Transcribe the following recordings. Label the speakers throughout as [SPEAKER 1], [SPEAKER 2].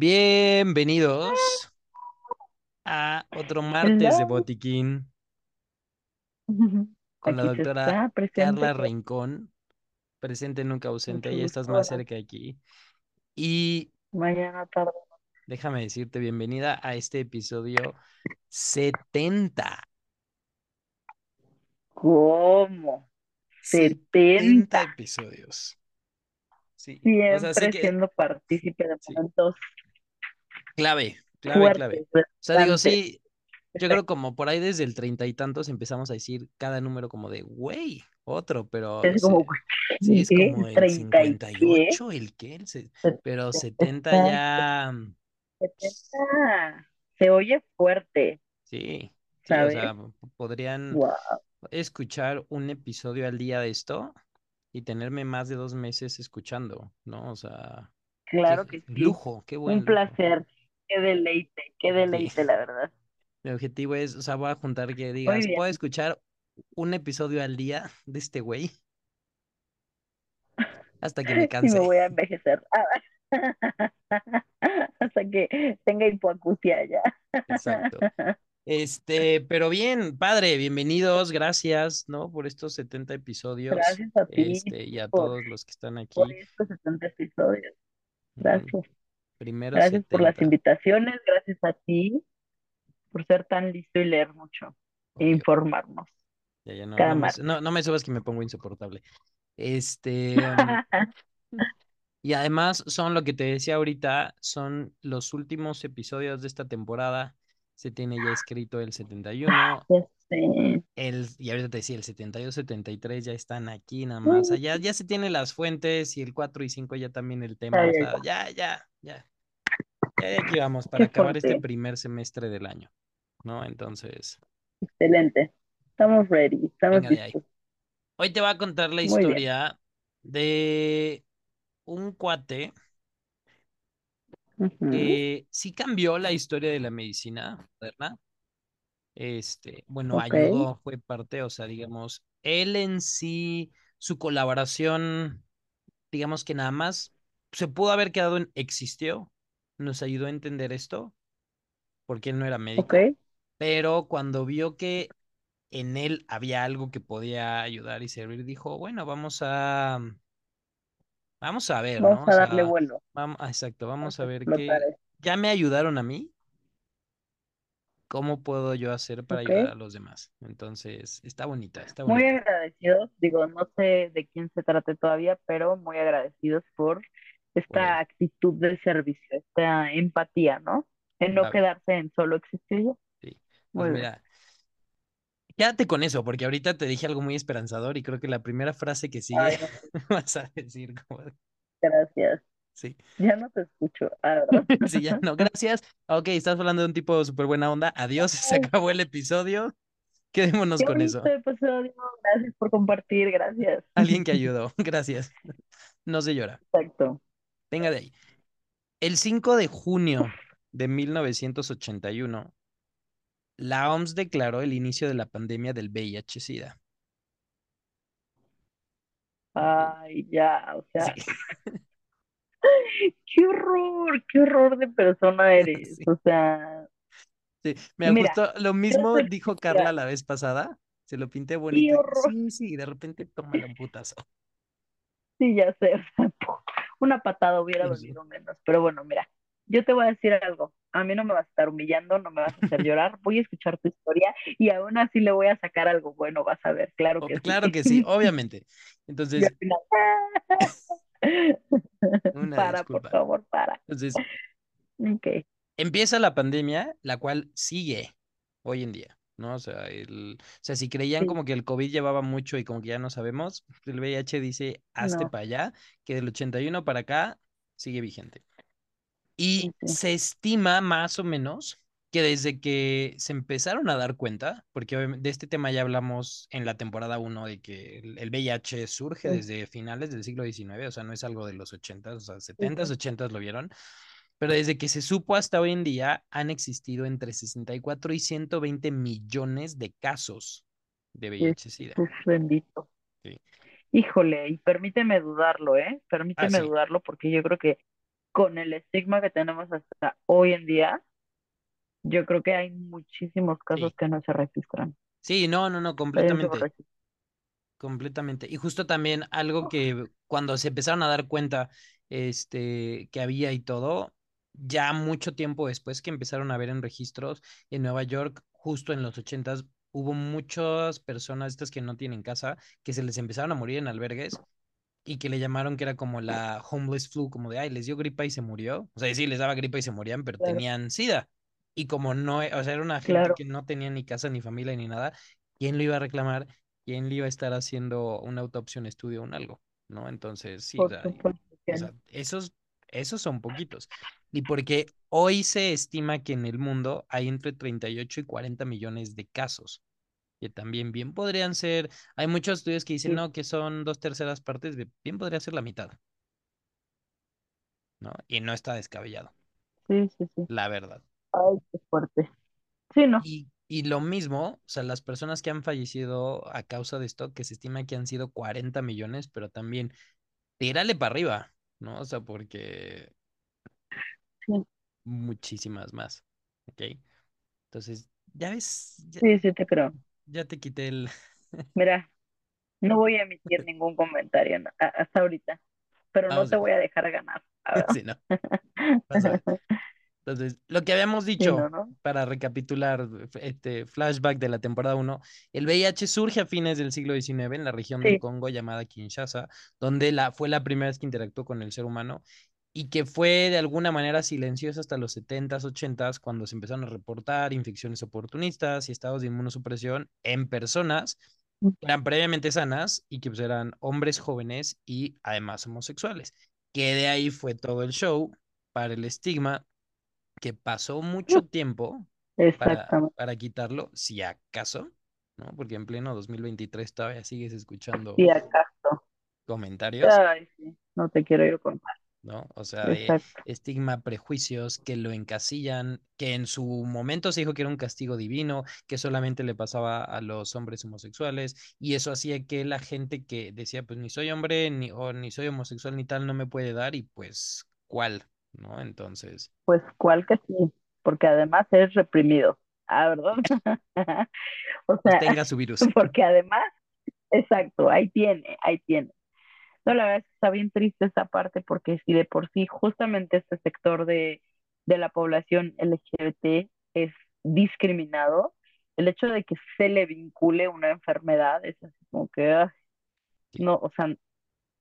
[SPEAKER 1] Bienvenidos a otro martes de. Botiquín con la
[SPEAKER 2] Aquí
[SPEAKER 1] doctora. Carla Rincón, presente nunca ausente, ya estás más cerca aquí. Y
[SPEAKER 2] Mañana tarde.
[SPEAKER 1] déjame decirte bienvenida a este episodio 70.
[SPEAKER 2] ¿Cómo?
[SPEAKER 1] 70
[SPEAKER 2] 70.
[SPEAKER 1] episodios. Sí, o sea, sé
[SPEAKER 2] Siempre
[SPEAKER 1] que
[SPEAKER 2] siendo partícipe de
[SPEAKER 1] Sí. Clave, clave, clave. O sea, digo, sí, yo creo como por ahí desde el treinta y tantos empezamos a decir cada número como de, güey, otro, pero
[SPEAKER 2] Es como,
[SPEAKER 1] sí, es
[SPEAKER 2] ¿qué?
[SPEAKER 1] como el
[SPEAKER 2] 30 y qué.
[SPEAKER 1] 58, el qué, el se- pero 70
[SPEAKER 2] Está-
[SPEAKER 1] ya,
[SPEAKER 2] 70. Se oye fuerte,
[SPEAKER 1] sí, sí, o sea, podrían
[SPEAKER 2] Wow.
[SPEAKER 1] escuchar un episodio al día de esto y tenerme más de dos meses escuchando, ¿no? O sea,
[SPEAKER 2] Claro
[SPEAKER 1] qué
[SPEAKER 2] que sí.
[SPEAKER 1] lujo, qué buen
[SPEAKER 2] Un placer. Qué deleite, qué deleite, la verdad.
[SPEAKER 1] Mi objetivo es, o sea, voy a juntar que digas. ¿puedo escuchar un episodio al día de este güey? Hasta que me
[SPEAKER 2] Y me
[SPEAKER 1] canse.
[SPEAKER 2] voy a envejecer. Hasta que tenga hipoacusia ya.
[SPEAKER 1] Exacto. Este, pero bien, padre, bienvenidos, gracias, ¿no? Por estos 70 episodios.
[SPEAKER 2] Gracias a ti
[SPEAKER 1] Este, y a
[SPEAKER 2] por,
[SPEAKER 1] todos los que están aquí.
[SPEAKER 2] por estos 70 episodios. Gracias.
[SPEAKER 1] Primero
[SPEAKER 2] Gracias por las
[SPEAKER 1] 70.
[SPEAKER 2] invitaciones. Gracias a ti por ser tan listo y leer mucho e informarnos
[SPEAKER 1] Ya, ya no,
[SPEAKER 2] cada
[SPEAKER 1] no me, no, no me subas que me pongo insoportable. Este, mm, y además son lo que te decía ahorita, son los últimos episodios de esta temporada. Se tiene ya escrito el 71,
[SPEAKER 2] Ya sé.
[SPEAKER 1] el, y ahorita te decía, el 72, 73 ya están aquí nada más. O sea, ya, ya se tienen las fuentes y el 4 y 5 ya también el tema. O sea, ya, ya, ya. Ya de aquí vamos para acabar este primer semestre del año, ¿no? Entonces,
[SPEAKER 2] Excelente. Estamos ready. Estamos
[SPEAKER 1] venga
[SPEAKER 2] listos.
[SPEAKER 1] Hoy te voy a contar la historia de un cuate que sí cambió la historia de la medicina moderna. Este, bueno,
[SPEAKER 2] Ok.
[SPEAKER 1] ayudó, fue parte, o sea, digamos, él en sí, su colaboración, digamos que nada más se pudo haber quedado en existió, nos ayudó a entender esto, porque él no era médico, pero cuando vio que en él había algo que podía ayudar y servir, dijo, bueno, vamos a, vamos a ver.
[SPEAKER 2] Vamos a darle
[SPEAKER 1] sea,
[SPEAKER 2] vuelo.
[SPEAKER 1] vamos, exacto, vamos
[SPEAKER 2] Vamos
[SPEAKER 1] a ver qué, ya me ayudaron a mí, ¿cómo puedo yo hacer para ayudar a los demás? Entonces, está bonita, está
[SPEAKER 2] Muy
[SPEAKER 1] bonita.
[SPEAKER 2] agradecidos, digo, no sé de quién se trate todavía, pero muy agradecidos por Esta actitud de servicio, esta empatía, ¿no? En no quedarse en solo existir yo.
[SPEAKER 1] sí. Pues mira, quédate con eso, porque ahorita te dije algo muy esperanzador y creo que la primera frase que sigue
[SPEAKER 2] Ay, no,
[SPEAKER 1] vas a decir como,
[SPEAKER 2] gracias.
[SPEAKER 1] sí,
[SPEAKER 2] Ya no te escucho, ah,
[SPEAKER 1] sí, ya no, gracias. Ok, estás hablando de un tipo súper buena onda. Adiós, se acabó el episodio. Quedémonos
[SPEAKER 2] qué
[SPEAKER 1] con eso.
[SPEAKER 2] episodio. Gracias por compartir, gracias.
[SPEAKER 1] Alguien que ayudó, gracias. No se llora.
[SPEAKER 2] Exacto.
[SPEAKER 1] Venga de ahí. El 5 de junio de 1981, la OMS declaró el inicio de la pandemia del VIH-Sida.
[SPEAKER 2] Ay, ya, o sea,
[SPEAKER 1] sí,
[SPEAKER 2] qué horror, qué horror de persona eres.
[SPEAKER 1] sí.
[SPEAKER 2] O sea,
[SPEAKER 1] Sí, mira, justo lo mismo dijo Carla la vez pasada. Se lo pinté bonito. sí, sí, de repente tómala un putazo.
[SPEAKER 2] Sí, ya sé, o sea, una patada hubiera dolido menos, pero bueno, mira, yo te voy a decir algo, a mí no me vas a estar humillando, no me vas a hacer llorar, voy a escuchar tu historia y aún así le voy a sacar algo bueno, vas a ver, claro
[SPEAKER 1] O-
[SPEAKER 2] que sí.
[SPEAKER 1] claro que sí, obviamente. Entonces,
[SPEAKER 2] final,
[SPEAKER 1] una
[SPEAKER 2] para, por favor, para.
[SPEAKER 1] Entonces,
[SPEAKER 2] Ok,
[SPEAKER 1] empieza la pandemia, la cual sigue hoy en día, ¿no? O sea, el, o sea, si creían
[SPEAKER 2] sí,
[SPEAKER 1] como que el COVID llevaba mucho y como que ya no sabemos, el VIH dice, hazte
[SPEAKER 2] no,
[SPEAKER 1] para allá, que del 81 para acá sigue vigente. Y
[SPEAKER 2] sí,
[SPEAKER 1] se estima más o menos que desde que se empezaron a dar cuenta, porque de este tema ya hablamos en la temporada 1 de que el VIH surge
[SPEAKER 2] sí,
[SPEAKER 1] desde finales del siglo XIX, o sea, no es algo de los 80, o sea,
[SPEAKER 2] sí,
[SPEAKER 1] 70s,
[SPEAKER 2] sí.
[SPEAKER 1] 80s lo vieron, pero desde que se supo hasta hoy en día han existido entre 64 y 120 millones de casos de VIH-Sida.
[SPEAKER 2] Jesús bendito.
[SPEAKER 1] Sí.
[SPEAKER 2] Híjole, y permíteme dudarlo, ¿eh?
[SPEAKER 1] Ah,
[SPEAKER 2] Permíteme
[SPEAKER 1] sí,
[SPEAKER 2] dudarlo porque yo creo que con el estigma que tenemos hasta hoy en día, yo creo que hay muchísimos casos
[SPEAKER 1] Sí,
[SPEAKER 2] que no se registran.
[SPEAKER 1] sí, no, no, no, completamente. Completamente. Y justo también algo que cuando se empezaron a dar cuenta este, que había y todo, ya mucho tiempo después que empezaron a ver en registros en Nueva York, justo en los ochentas, hubo muchas personas estas que no tienen casa, que se les empezaron a morir en albergues y que le llamaron que era como la homeless flu, como de, ay, les dio gripa y se murió. O sea, sí, les daba gripa y se morían, pero
[SPEAKER 2] Claro,
[SPEAKER 1] tenían SIDA. Y como no, o sea, era una gente
[SPEAKER 2] claro,
[SPEAKER 1] que no tenía ni casa, ni familia, ni nada, ¿quién lo iba a reclamar? ¿Quién le iba a estar haciendo una autopsia, un estudio, un algo? ¿No? Entonces, sí, o sea, sea, esos, esos son poquitos. Y porque hoy se estima que en el mundo hay entre 38 y 40 millones de casos que también bien podrían ser, hay muchos estudios que dicen,
[SPEAKER 2] Sí,
[SPEAKER 1] no, que son dos terceras partes, bien podría ser la mitad, ¿no? Y no está descabellado,
[SPEAKER 2] sí, sí, sí.
[SPEAKER 1] la verdad.
[SPEAKER 2] Ay, qué fuerte. Sí, no.
[SPEAKER 1] Y, y lo mismo, o sea, las personas que han fallecido a causa de esto, que se estima que han sido 40 millones, pero también tírale para arriba, ¿no? O sea, porque
[SPEAKER 2] Sí,
[SPEAKER 1] muchísimas más, ¿ok? Entonces, ya ves, ya,
[SPEAKER 2] sí, sí te creo.
[SPEAKER 1] ya te quité el...
[SPEAKER 2] Mira, no voy a emitir ningún comentario no, a- hasta ahorita, pero no
[SPEAKER 1] Vamos
[SPEAKER 2] te
[SPEAKER 1] a
[SPEAKER 2] voy a dejar ganar. A ver.
[SPEAKER 1] ver, si no, vas a ver. Entonces, lo que habíamos
[SPEAKER 2] Sí, no,
[SPEAKER 1] dicho,
[SPEAKER 2] ¿no?
[SPEAKER 1] para recapitular este flashback de la temporada uno el VIH surge a fines del siglo XIX en la región del
[SPEAKER 2] Sí,
[SPEAKER 1] Congo llamada Kinshasa, donde la, fue la primera vez que interactuó con el ser humano y que fue de alguna manera silenciosa hasta los 70s, 80s, cuando se empezaron a reportar infecciones oportunistas y estados de inmunosupresión en personas que eran previamente sanas y que pues, eran hombres jóvenes y además homosexuales. Que de ahí fue todo el show para el estigma que pasó mucho tiempo para, para quitarlo, si acaso, ¿no? Porque en pleno 2023 todavía sigues escuchando
[SPEAKER 2] acaso.
[SPEAKER 1] comentarios,
[SPEAKER 2] Ay, sí, no te quiero yo contar.
[SPEAKER 1] ¿no? O sea, de
[SPEAKER 2] Exacto.
[SPEAKER 1] estigma, prejuicios que lo encasillan, que en su momento se dijo que era un castigo divino, que solamente le pasaba a los hombres homosexuales, y eso hacía que la gente que decía, pues ni soy hombre, ni, o ni soy homosexual, ni tal, no me puede dar, y pues, ¿cuál? ¿No? Entonces,
[SPEAKER 2] Pues, ¿cuál que sí? Porque además es reprimido. Ah, ¿verdad? O sea,
[SPEAKER 1] tenga su virus.
[SPEAKER 2] porque además, exacto, ahí tiene, ahí tiene. No, la verdad es que está bien triste esta parte porque si de por sí justamente este sector de, de la población LGBT es discriminado, el hecho de que se le vincule una enfermedad es así como que, ah, no, o sea,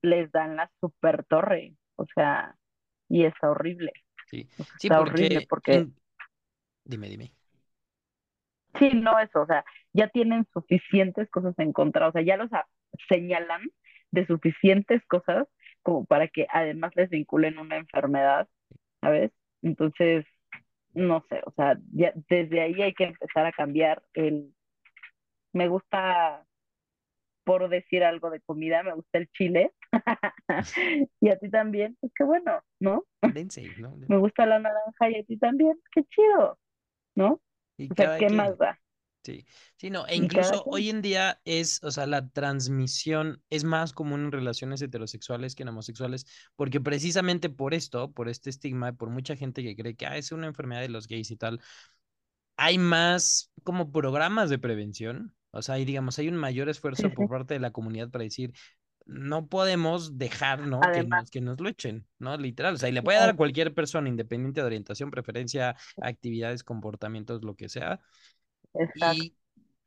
[SPEAKER 2] les dan la super torre, o sea, y está horrible,
[SPEAKER 1] sí,
[SPEAKER 2] está horrible
[SPEAKER 1] porque, dime, dime.
[SPEAKER 2] sí, no eso, o sea, ya tienen suficientes cosas en contra, o sea, ya los señalan de suficientes cosas como para que además les vinculen una enfermedad, ¿sabes? Entonces, no sé, o sea, ya desde ahí hay que empezar a cambiar el, me gusta, por decir algo de comida, me gusta el chile, y a ti también, pues qué bueno, ¿no?
[SPEAKER 1] Dense, ¿no?
[SPEAKER 2] Me gusta la naranja y a ti también, qué chido, ¿no?
[SPEAKER 1] Y
[SPEAKER 2] O sea, ¿qué más
[SPEAKER 1] quien.
[SPEAKER 2] da?
[SPEAKER 1] Sí, sí, no, e incluso hoy en día es, o sea, la transmisión es más común en relaciones heterosexuales que en homosexuales, porque precisamente por esto, por este estigma, por mucha gente que cree que ah, es una enfermedad de los gays y tal, hay más como programas de prevención, o sea, y digamos, hay un mayor
[SPEAKER 2] sí,
[SPEAKER 1] esfuerzo
[SPEAKER 2] sí.
[SPEAKER 1] por parte de la comunidad para decir, no podemos dejar, ¿no? Que nos, que nos lo echen, ¿no? Literal, o sea, y le puede dar a cualquier persona, independiente de orientación, preferencia, actividades, comportamientos, lo que sea.
[SPEAKER 2] exacto.
[SPEAKER 1] Y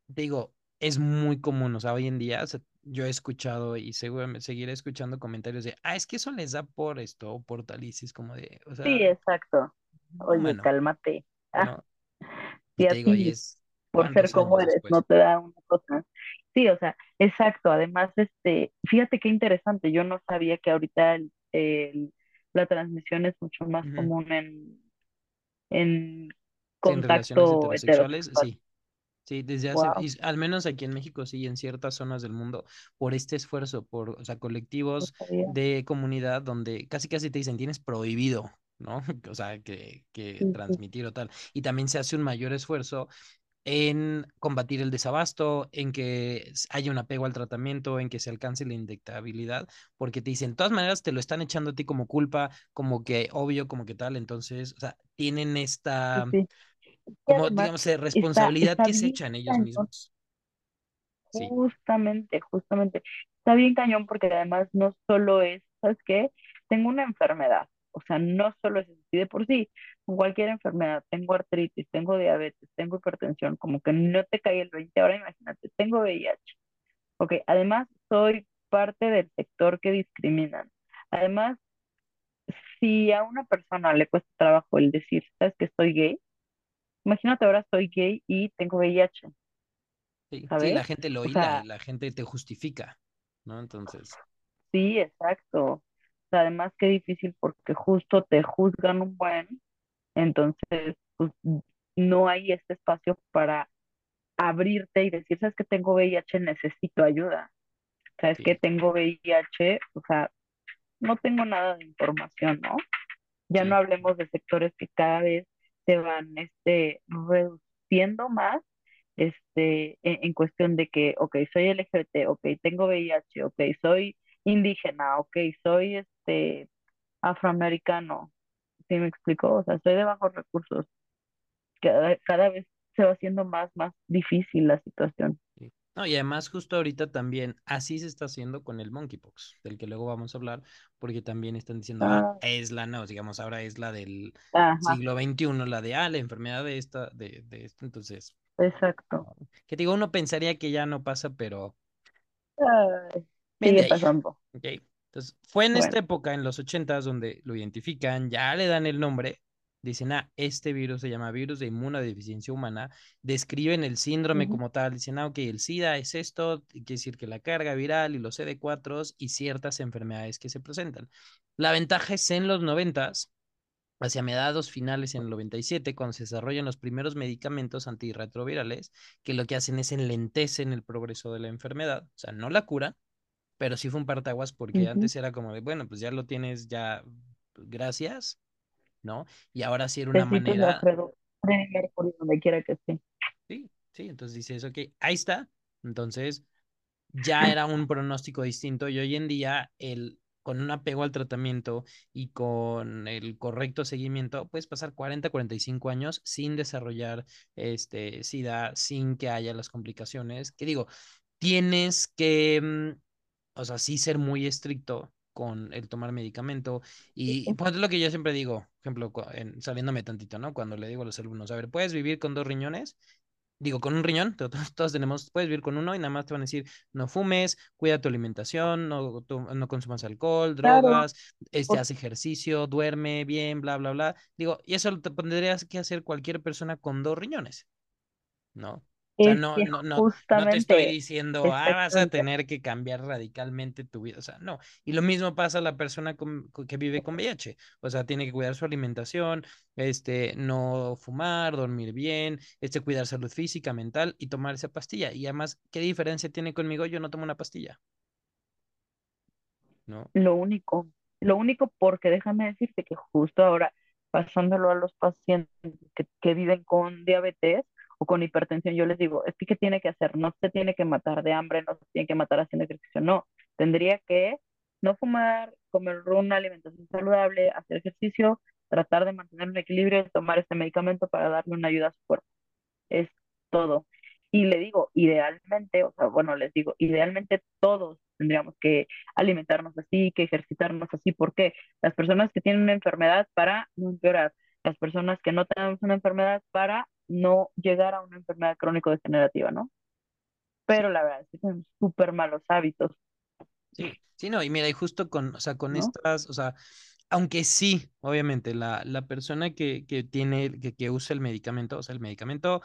[SPEAKER 1] digo, es muy común, o sea, hoy en día, o sea, yo he escuchado y seguramente seguiré escuchando comentarios de, ah, es que eso les da por esto o por tal, y sí es como de, o
[SPEAKER 2] Sí,
[SPEAKER 1] sea,
[SPEAKER 2] exacto.
[SPEAKER 1] no,
[SPEAKER 2] Oye,
[SPEAKER 1] mano,
[SPEAKER 2] cálmate. Ah,
[SPEAKER 1] ¿no? Y te digo, y es
[SPEAKER 2] por ser como eres, no te da una cosa. Sí, o sea, exacto. Además, este, fíjate qué interesante. Yo no sabía que ahorita el, el- la transmisión es mucho más común en, en
[SPEAKER 1] Sí, en
[SPEAKER 2] contacto heterosexual.
[SPEAKER 1] sí. Sí, desde hace,
[SPEAKER 2] Wow,
[SPEAKER 1] y al menos aquí en México, sí, y en ciertas zonas del mundo, por este esfuerzo, por, o sea, colectivos de comunidad donde casi casi te dicen, tienes prohibido, ¿no? O sea, que, que
[SPEAKER 2] Sí, sí,
[SPEAKER 1] transmitir o tal. Y también se hace un mayor esfuerzo en combatir el desabasto, en que haya un apego al tratamiento, en que se alcance la indictabilidad, porque te dicen, de todas maneras te lo están echando a ti como culpa, como que obvio, como que tal, entonces, o sea, tienen esta,
[SPEAKER 2] Sí,
[SPEAKER 1] como
[SPEAKER 2] además
[SPEAKER 1] digamos, eh, responsabilidad
[SPEAKER 2] está
[SPEAKER 1] que se echan ellos
[SPEAKER 2] cañón,
[SPEAKER 1] mismos. Sí,
[SPEAKER 2] justamente, justamente. Está bien cañón porque además no solo es, ¿sabes qué? Tengo una enfermedad. O sea, no solo es así de por sí, con cualquier enfermedad, tengo artritis, tengo diabetes, tengo hipertensión, como que no te cae el 20, ahora imagínate, tengo VIH. Ok, además soy parte del sector que discriminan. Además, si a una persona le cuesta trabajo el decir, ¿sabes que soy gay? Imagínate ahora soy gay y tengo VIH,
[SPEAKER 1] sí, sí, la gente lo
[SPEAKER 2] O
[SPEAKER 1] hila,
[SPEAKER 2] sea,
[SPEAKER 1] la gente te justifica, ¿no? Entonces,
[SPEAKER 2] sí, exacto. Además qué difícil porque justo te juzgan un buen, entonces pues no hay este espacio para abrirte y decir, ¿sabes que tengo VIH? Necesito ayuda. ¿Sabes que tengo VIH? O sea, no tengo nada de información, ¿no? Ya no hablemos de sectores que cada vez se van este, reduciendo más este, en, en cuestión de que, ok, soy LGBT, ok, tengo VIH, ok, soy indígena, ok, soy este, afroamericano, ¿sí me explico? O sea, soy de bajos recursos. Cada, cada vez se va haciendo más, más difícil la situación.
[SPEAKER 1] sí. No, y además justo ahorita también así se está haciendo con el monkeypox, del que luego vamos a hablar, porque también están diciendo, ah,
[SPEAKER 2] Ah,
[SPEAKER 1] es la, no, digamos, ahora es la del
[SPEAKER 2] ajá,
[SPEAKER 1] siglo XXI, la de, ah, la enfermedad de esta, de, de esto, entonces,
[SPEAKER 2] exacto.
[SPEAKER 1] que digo, uno pensaría que ya no pasa, pero
[SPEAKER 2] Ay, sigue
[SPEAKER 1] ahí,
[SPEAKER 2] pasando.
[SPEAKER 1] ¿ok? Entonces, fue en esta época, en los ochentas, donde lo identifican, ya le dan el nombre, dicen, ah, este virus se llama virus de inmunodeficiencia humana, describen el síndrome como tal, dicen, ah, ok, el SIDA es esto, quiere decir que la carga viral y los CD4 y ciertas enfermedades que se presentan. La ventaja es en los noventas, hacia mediados finales en el 97, cuando se desarrollan los primeros medicamentos antirretrovirales, que lo que hacen es enlentecen el progreso de la enfermedad, o sea, no la cura, pero sí fue un partaguas porque
[SPEAKER 2] ujú.
[SPEAKER 1] antes era como de, bueno, pues ya lo tienes, ya, gracias, ¿no? Y ahora sí era una
[SPEAKER 2] de
[SPEAKER 1] manera,
[SPEAKER 2] Mercury, donde quiera que esté.
[SPEAKER 1] sí, sí, entonces dices, ok, ahí está, entonces ya era un pronóstico distinto y hoy en día el con un apego al tratamiento y con el correcto seguimiento, puedes pasar 40, 45 años sin desarrollar este SIDA, sin que haya las complicaciones. Que digo, tienes que, mm, o sea, sí ser muy estricto con el tomar medicamento. Y pues lo que yo siempre digo, por ejemplo, en- saliéndome tantito, ¿no? Cuando le digo a los alumnos, a ver, ¿puedes vivir con dos riñones? Digo, con un riñón, to- todos, todos tenemos, puedes vivir con uno y nada más te van a decir, no fumes, cuida tu alimentación, no, tu- no consumas alcohol,
[SPEAKER 2] Claro,
[SPEAKER 1] drogas, este,
[SPEAKER 2] por-
[SPEAKER 1] hace ejercicio, duerme bien, bla, bla, bla. Digo, y eso lo te tendrías que hacer cualquier persona con dos riñones. ¿no? O sea,
[SPEAKER 2] es
[SPEAKER 1] no, no, no, no te estoy diciendo, ah, vas a tener que cambiar radicalmente tu vida. O sea, no. Y lo mismo pasa a la persona con- con- que vive con VIH. O sea, tiene que cuidar su alimentación, este, no fumar, dormir bien, este, cuidar salud física, mental y tomar esa pastilla. Y además, ¿qué diferencia tiene conmigo? Yo no tomo una pastilla, ¿no?
[SPEAKER 2] lo único, lo único porque déjame decirte que justo ahora, pasándolo a los pacientes que, que viven con diabetes o con hipertensión, yo les digo, es que ¿qué tiene que hacer? No se tiene que matar de hambre, no se tiene que matar haciendo ejercicio, no, tendría que no fumar, comer una alimentación saludable, hacer ejercicio, tratar de mantener un equilibrio y tomar este medicamento para darle una ayuda a su cuerpo. es todo. Y le digo, idealmente, o sea, bueno, les digo, idealmente todos tendríamos que alimentarnos así, que ejercitarnos así. ¿Por qué? Las personas que tienen una enfermedad para no empeorar, las personas que no tenemos una enfermedad para no llegar a una enfermedad crónico-degenerativa, ¿no? Pero la verdad es que tenemos súper malos hábitos,
[SPEAKER 1] sí, sí, no. Y mira, y justo con, o sea, con
[SPEAKER 2] ¿no?
[SPEAKER 1] estas, o sea, aunque sí, obviamente, la, la persona que, que tiene, que, que usa el medicamento, o sea, el medicamento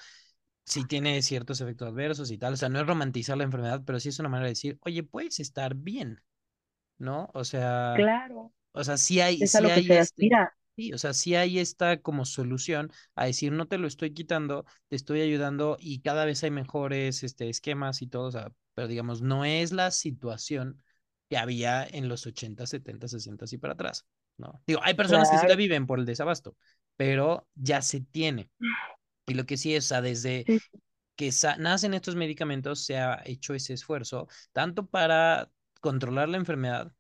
[SPEAKER 1] sí tiene ciertos efectos adversos y tal. O sea, no es romantizar la enfermedad, pero sí es una manera de decir, oye, puedes estar bien, ¿no? O sea,
[SPEAKER 2] Claro,
[SPEAKER 1] o sea, sí hay,
[SPEAKER 2] es a
[SPEAKER 1] sí
[SPEAKER 2] lo que se
[SPEAKER 1] este,
[SPEAKER 2] aspira,
[SPEAKER 1] sí, o sea, sí hay esta como solución a decir, no te lo estoy quitando, te estoy ayudando y cada vez hay mejores este, esquemas y todo, o sea, pero digamos, no es la situación que había en los 80, 70, 60 y para atrás, ¿no? Digo, hay personas que sí la viven por el desabasto, pero ya se tiene. Y lo que sí es, o sea, desde que nacen estos medicamentos se ha hecho ese esfuerzo, tanto para controlar la enfermedad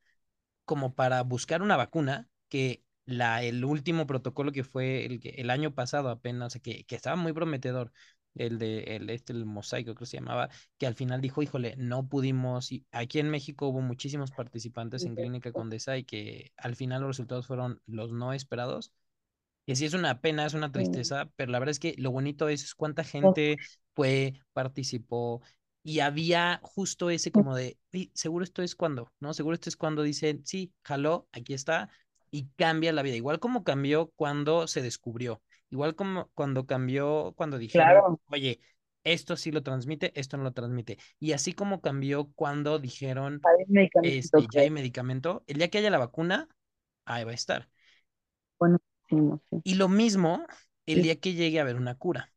[SPEAKER 1] como para buscar una vacuna que la, el último protocolo que fue el, el año pasado apenas, que, que estaba muy prometedor, el de el, este, el mosaico creo que se llamaba, que al final dijo, híjole, no pudimos, y aquí en México hubo muchísimos participantes en Clínica Condesa y que al final los resultados fueron los no esperados. Y sí es una pena, es una tristeza, pero la verdad es que lo bonito es cuánta gente fue, participó, y había justo ese como de, seguro esto es cuando, ¿no? Seguro esto es cuando dicen, sí, jaló, aquí está, y cambia la vida, igual como cambió cuando se descubrió, igual como cuando cambió, cuando dijeron, oye, esto sí lo transmite, esto no lo transmite, y así como cambió cuando dijeron, este, ya hay medicamento, el día que haya la vacuna, ahí va a estar.
[SPEAKER 2] Bueno, sí,
[SPEAKER 1] Y lo mismo el día que llegue a haber una cura.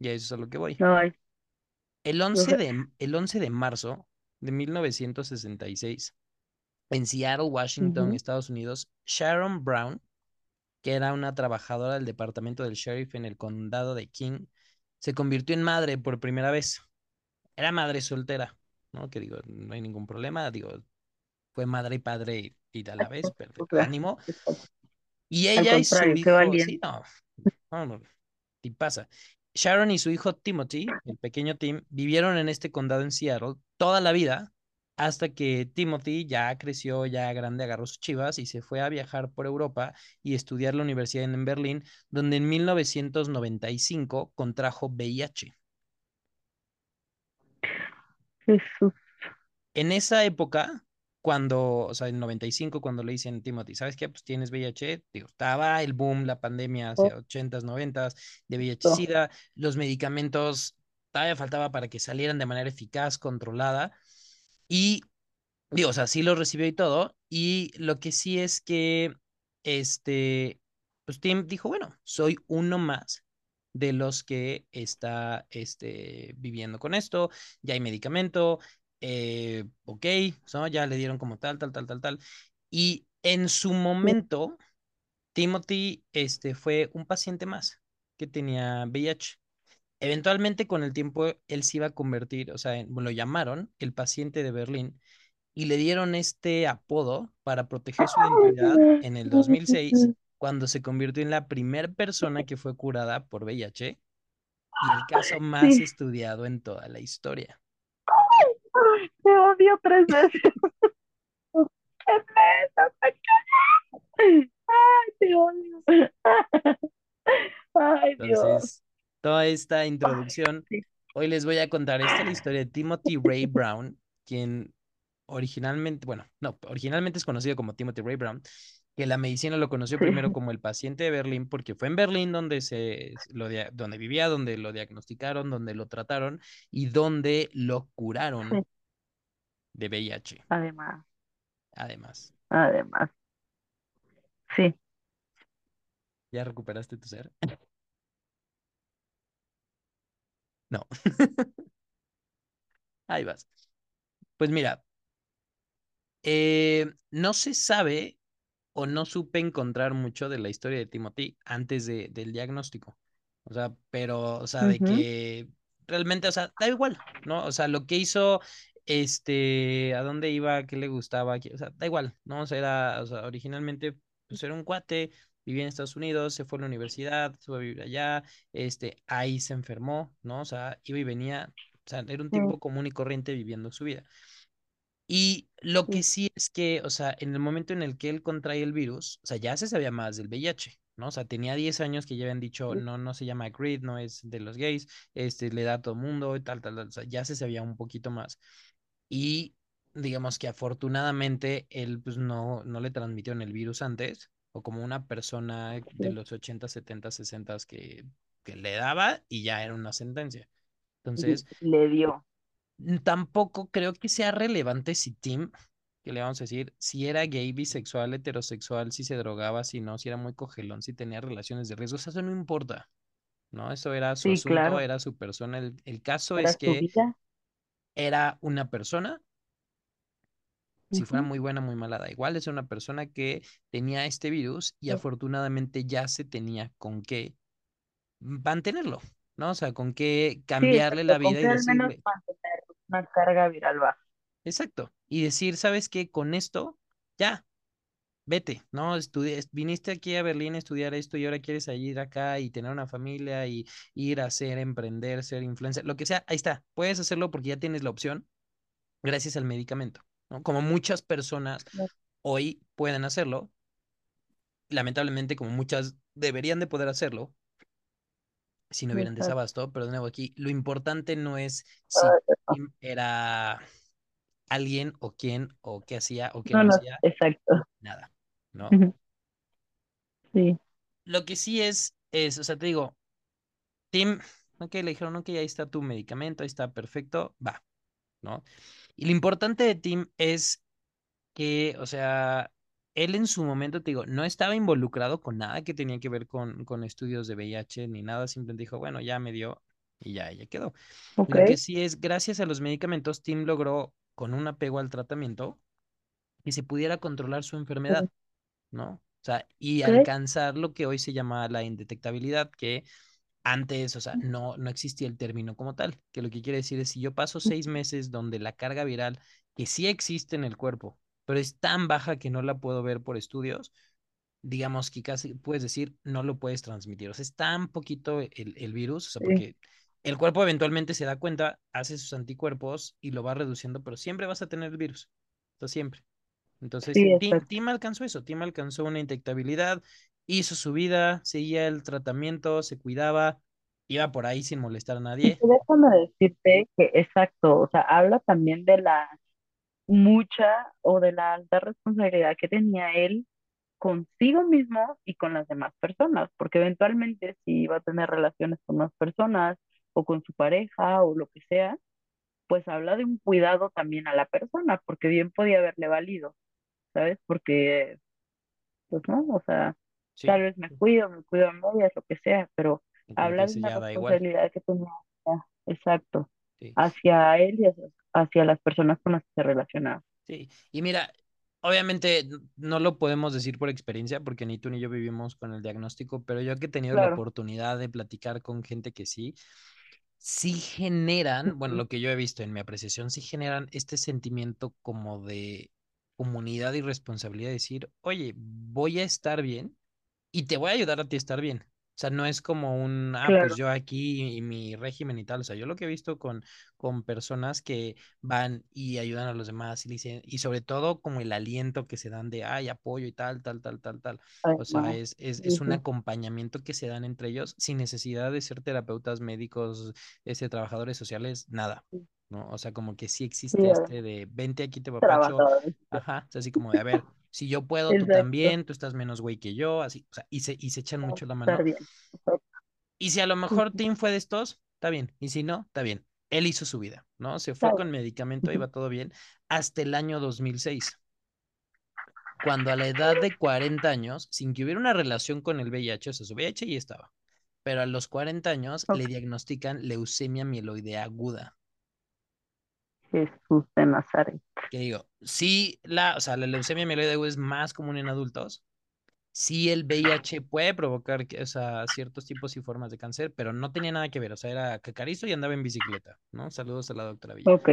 [SPEAKER 1] Y eso es a lo que voy. El 11 de, el 11 de marzo de 1966, en Seattle, Washington, Estados Unidos, Sharon Brown, que era una trabajadora del departamento del sheriff en el condado de King, se convirtió en madre por primera vez. Era madre soltera, ¿no? Que digo, no hay ningún problema, digo, fue madre y padre y, a la vez, pero ánimo. Y ella y su hijo, sí, no, no, no, y pasa. Sharon y su hijo Timothy, el pequeño Tim, vivieron en este condado en Seattle toda la vida hasta que Timothy ya creció, ya grande, agarró sus chivas y se fue a viajar por Europa y estudiar la universidad en Berlín, donde en 1995 contrajo VIH.
[SPEAKER 2] Jesús.
[SPEAKER 1] En esa época, cuando, o sea, en 95, cuando le dicen Timothy, ¿sabes qué? Pues tienes VIH, digo, estaba el boom, la pandemia hacia 80s, 90s de VIH-Sida, los medicamentos todavía faltaba para que salieran de manera eficaz, controlada, y, digo, o sea, sí lo recibió y todo, y lo que sí es que, este, pues Tim dijo, bueno, soy uno más de los que está este, viviendo con esto, ya hay medicamento, eh, ok, ya le dieron como tal, tal, tal, tal, tal. Y en su momento, Timothy este, fue un paciente más que tenía VIH. Eventualmente, con el tiempo, él se iba a convertir, o sea, lo llamaron el paciente de Berlín y le dieron este apodo para proteger su identidad en el 2006, cuando se convirtió en la primera persona que fue curada por VIH y el caso más estudiado en toda la historia.
[SPEAKER 2] Te odio tres veces. Ay, te odio. Ay, Dios. Entonces,
[SPEAKER 1] toda esta introducción, hoy les voy a contar esta la historia de Timothy Ray Brown, quien originalmente, bueno, no, originalmente es conocido como Timothy Ray Brown, que la medicina lo conoció primero como el paciente de Berlín, porque fue en Berlín donde, se, lo, donde vivía, donde lo diagnosticaron, donde lo trataron y donde lo curaron de VIH.
[SPEAKER 2] Además.
[SPEAKER 1] Además.
[SPEAKER 2] Además. Sí.
[SPEAKER 1] ¿Ya recuperaste tu ser? No. Ahí vas. Pues mira, eh, no se sabe o no supe encontrar mucho de la historia de Timothy antes de, del diagnóstico. O sea, pero, o sea, de que realmente, o sea, da igual, ¿no? O sea, lo que hizo este, a dónde iba, qué le gustaba, o sea, da igual, ¿no? O sea, era, o sea, originalmente, pues era un cuate, vivía en Estados Unidos, se fue a la universidad, se fue a vivir allá, este, ahí se enfermó, ¿no? O sea, iba y venía, o sea, era un tipo común y corriente viviendo su vida. Y lo que sí es que, o sea, en el momento en el que él contrae el virus, o sea, ya se sabía más del VIH, ¿no? O sea, tenía 10 años que ya habían dicho, no, no se llama GRID, no es de los gays, este, le da a todo el mundo y tal, tal, tal, o sea, ya se sabía un poquito más. Y digamos que afortunadamente él pues no, no le transmitieron el virus antes, o como una persona de los 80, 70, 60 que, que le daba y ya era una sentencia. Entonces...
[SPEAKER 2] Le dio.
[SPEAKER 1] Tampoco creo que sea relevante si Tim, que le vamos a decir, si era gay, bisexual, heterosexual, si se drogaba, si no, si era muy cogelón, si tenía relaciones de riesgo, eso no importa. ¿no? Eso era su asunto, era su persona. El, caso es que era una persona, si fuera muy buena, muy mala, da igual, es una persona que tenía este virus y afortunadamente ya se tenía con qué mantenerlo, ¿no? O sea, con qué
[SPEAKER 2] Sí,
[SPEAKER 1] cambiarle
[SPEAKER 2] exacto,
[SPEAKER 1] la
[SPEAKER 2] con
[SPEAKER 1] vida y
[SPEAKER 2] que al menos mantener una carga viral baja.
[SPEAKER 1] exacto, y decir, ¿sabes qué? Con esto, ya, vete, ¿no? Estudi- viniste aquí a Berlín a estudiar esto y ahora quieres ir acá y tener una familia y ir a hacer, emprender, ser influencer, lo que sea, ahí está, puedes hacerlo porque ya tienes la opción gracias al medicamento, ¿no? Como muchas personas hoy pueden hacerlo, lamentablemente como muchas deberían de poder hacerlo si no hubieran desabasto, pero de nuevo aquí, lo importante no es si era alguien o quién o qué hacía o qué
[SPEAKER 2] no,
[SPEAKER 1] no
[SPEAKER 2] no,
[SPEAKER 1] hacía,
[SPEAKER 2] exacto.
[SPEAKER 1] nada, ¿no?
[SPEAKER 2] Sí,
[SPEAKER 1] Lo que sí es, es, o sea, te digo, Tim, ok, le dijeron, ok, ahí está tu medicamento, ahí está perfecto, va, ¿no? Y lo importante de Tim es que, o sea, él en su momento, te digo, no estaba involucrado con nada que tenía que ver con, con estudios de VIH ni nada, simplemente dijo, bueno, ya me dio y ya, ya quedó.
[SPEAKER 2] ok.
[SPEAKER 1] Lo que sí es, gracias a los medicamentos, Tim logró, con un apego al tratamiento, que se pudiera controlar su enfermedad, ¿no? O sea, y alcanzar lo que hoy se llama la indetectabilidad, que antes, o sea, no, no existía el término como tal, que lo que quiere decir es si yo paso seis meses donde la carga viral, que sí existe en el cuerpo, pero es tan baja que no la puedo ver por estudios, digamos que casi puedes decir no lo puedes transmitir. O sea, es tan poquito el, el virus, o sea,
[SPEAKER 2] sí,
[SPEAKER 1] porque el cuerpo eventualmente se da cuenta, hace sus anticuerpos y lo va reduciendo, pero siempre vas a tener el virus. Sea, siempre. Entonces,
[SPEAKER 2] sí.
[SPEAKER 1] Tim alcanzó eso, Tim alcanzó una indetectabilidad, hizo su vida, seguía el tratamiento, se cuidaba, iba por ahí sin molestar a nadie.
[SPEAKER 2] déjame decirte que exacto, o sea, habla también de la mucha o de la alta responsabilidad que tenía él consigo mismo y con las demás personas, porque eventualmente si iba a tener relaciones con más personas o con su pareja o lo que sea, pues habla de un cuidado también a la persona, porque bien podía haberle valido, ¿sabes? Porque, pues no, o sea,
[SPEAKER 1] Sí,
[SPEAKER 2] tal vez me cuido, me cuido a medias, lo que sea, pero habla de una responsabilidad que tenía, exacto,
[SPEAKER 1] Sí.
[SPEAKER 2] hacia él y hacia, hacia las personas con las que se relacionaba.
[SPEAKER 1] Sí, y mira, obviamente no lo podemos decir por experiencia porque ni tú ni yo vivimos con el diagnóstico, pero yo que he tenido la oportunidad de platicar con gente que sí, sí generan, bueno, lo que yo he visto en mi apreciación, sí generan este sentimiento como de comunidad y responsabilidad de decir, oye, voy a estar bien y te voy a ayudar a ti a estar bien. O sea, no es como un, ah, pues
[SPEAKER 2] Claro,
[SPEAKER 1] yo aquí y mi régimen y tal. O sea, yo lo que he visto con, con personas que van y ayudan a los demás y dicen, y sobre todo como el aliento que se dan de, ay, apoyo y tal, tal, tal, tal, tal. O sea, es, es, es un acompañamiento que se dan entre ellos sin necesidad de ser terapeutas, médicos, este, trabajadores sociales, nada. ¿No? O sea, como que sí
[SPEAKER 2] sí,
[SPEAKER 1] existe este de, vente aquí, te papacho. Ajá, o sea, así como de, a ver, si yo puedo, tú también, tú estás menos güey que yo, así, o sea, y se, y se echan mucho la mano.
[SPEAKER 2] bien, exacto,
[SPEAKER 1] Y si a lo mejor Tim fue de estos, está bien. Y si no, está bien. Él hizo su vida, ¿no? Se fue
[SPEAKER 2] está
[SPEAKER 1] con medicamento,
[SPEAKER 2] bien.
[SPEAKER 1] iba todo bien, hasta el año 2006, cuando a la edad de 40 años, sin que hubiera una relación con el VIH, o sea, su VIH ya estaba, pero a los 40 años le diagnostican leucemia mieloidea aguda.
[SPEAKER 2] Jesús de Nazaret.
[SPEAKER 1] Que digo, sí, la, o sea, la leucemia mieloide es más común en adultos, sí el VIH puede provocar o sea, ciertos tipos y formas de cáncer, pero no tenía nada que ver, o sea, era cacarizo y andaba en bicicleta, ¿no? Saludos a la doctora Villa.
[SPEAKER 2] Ok,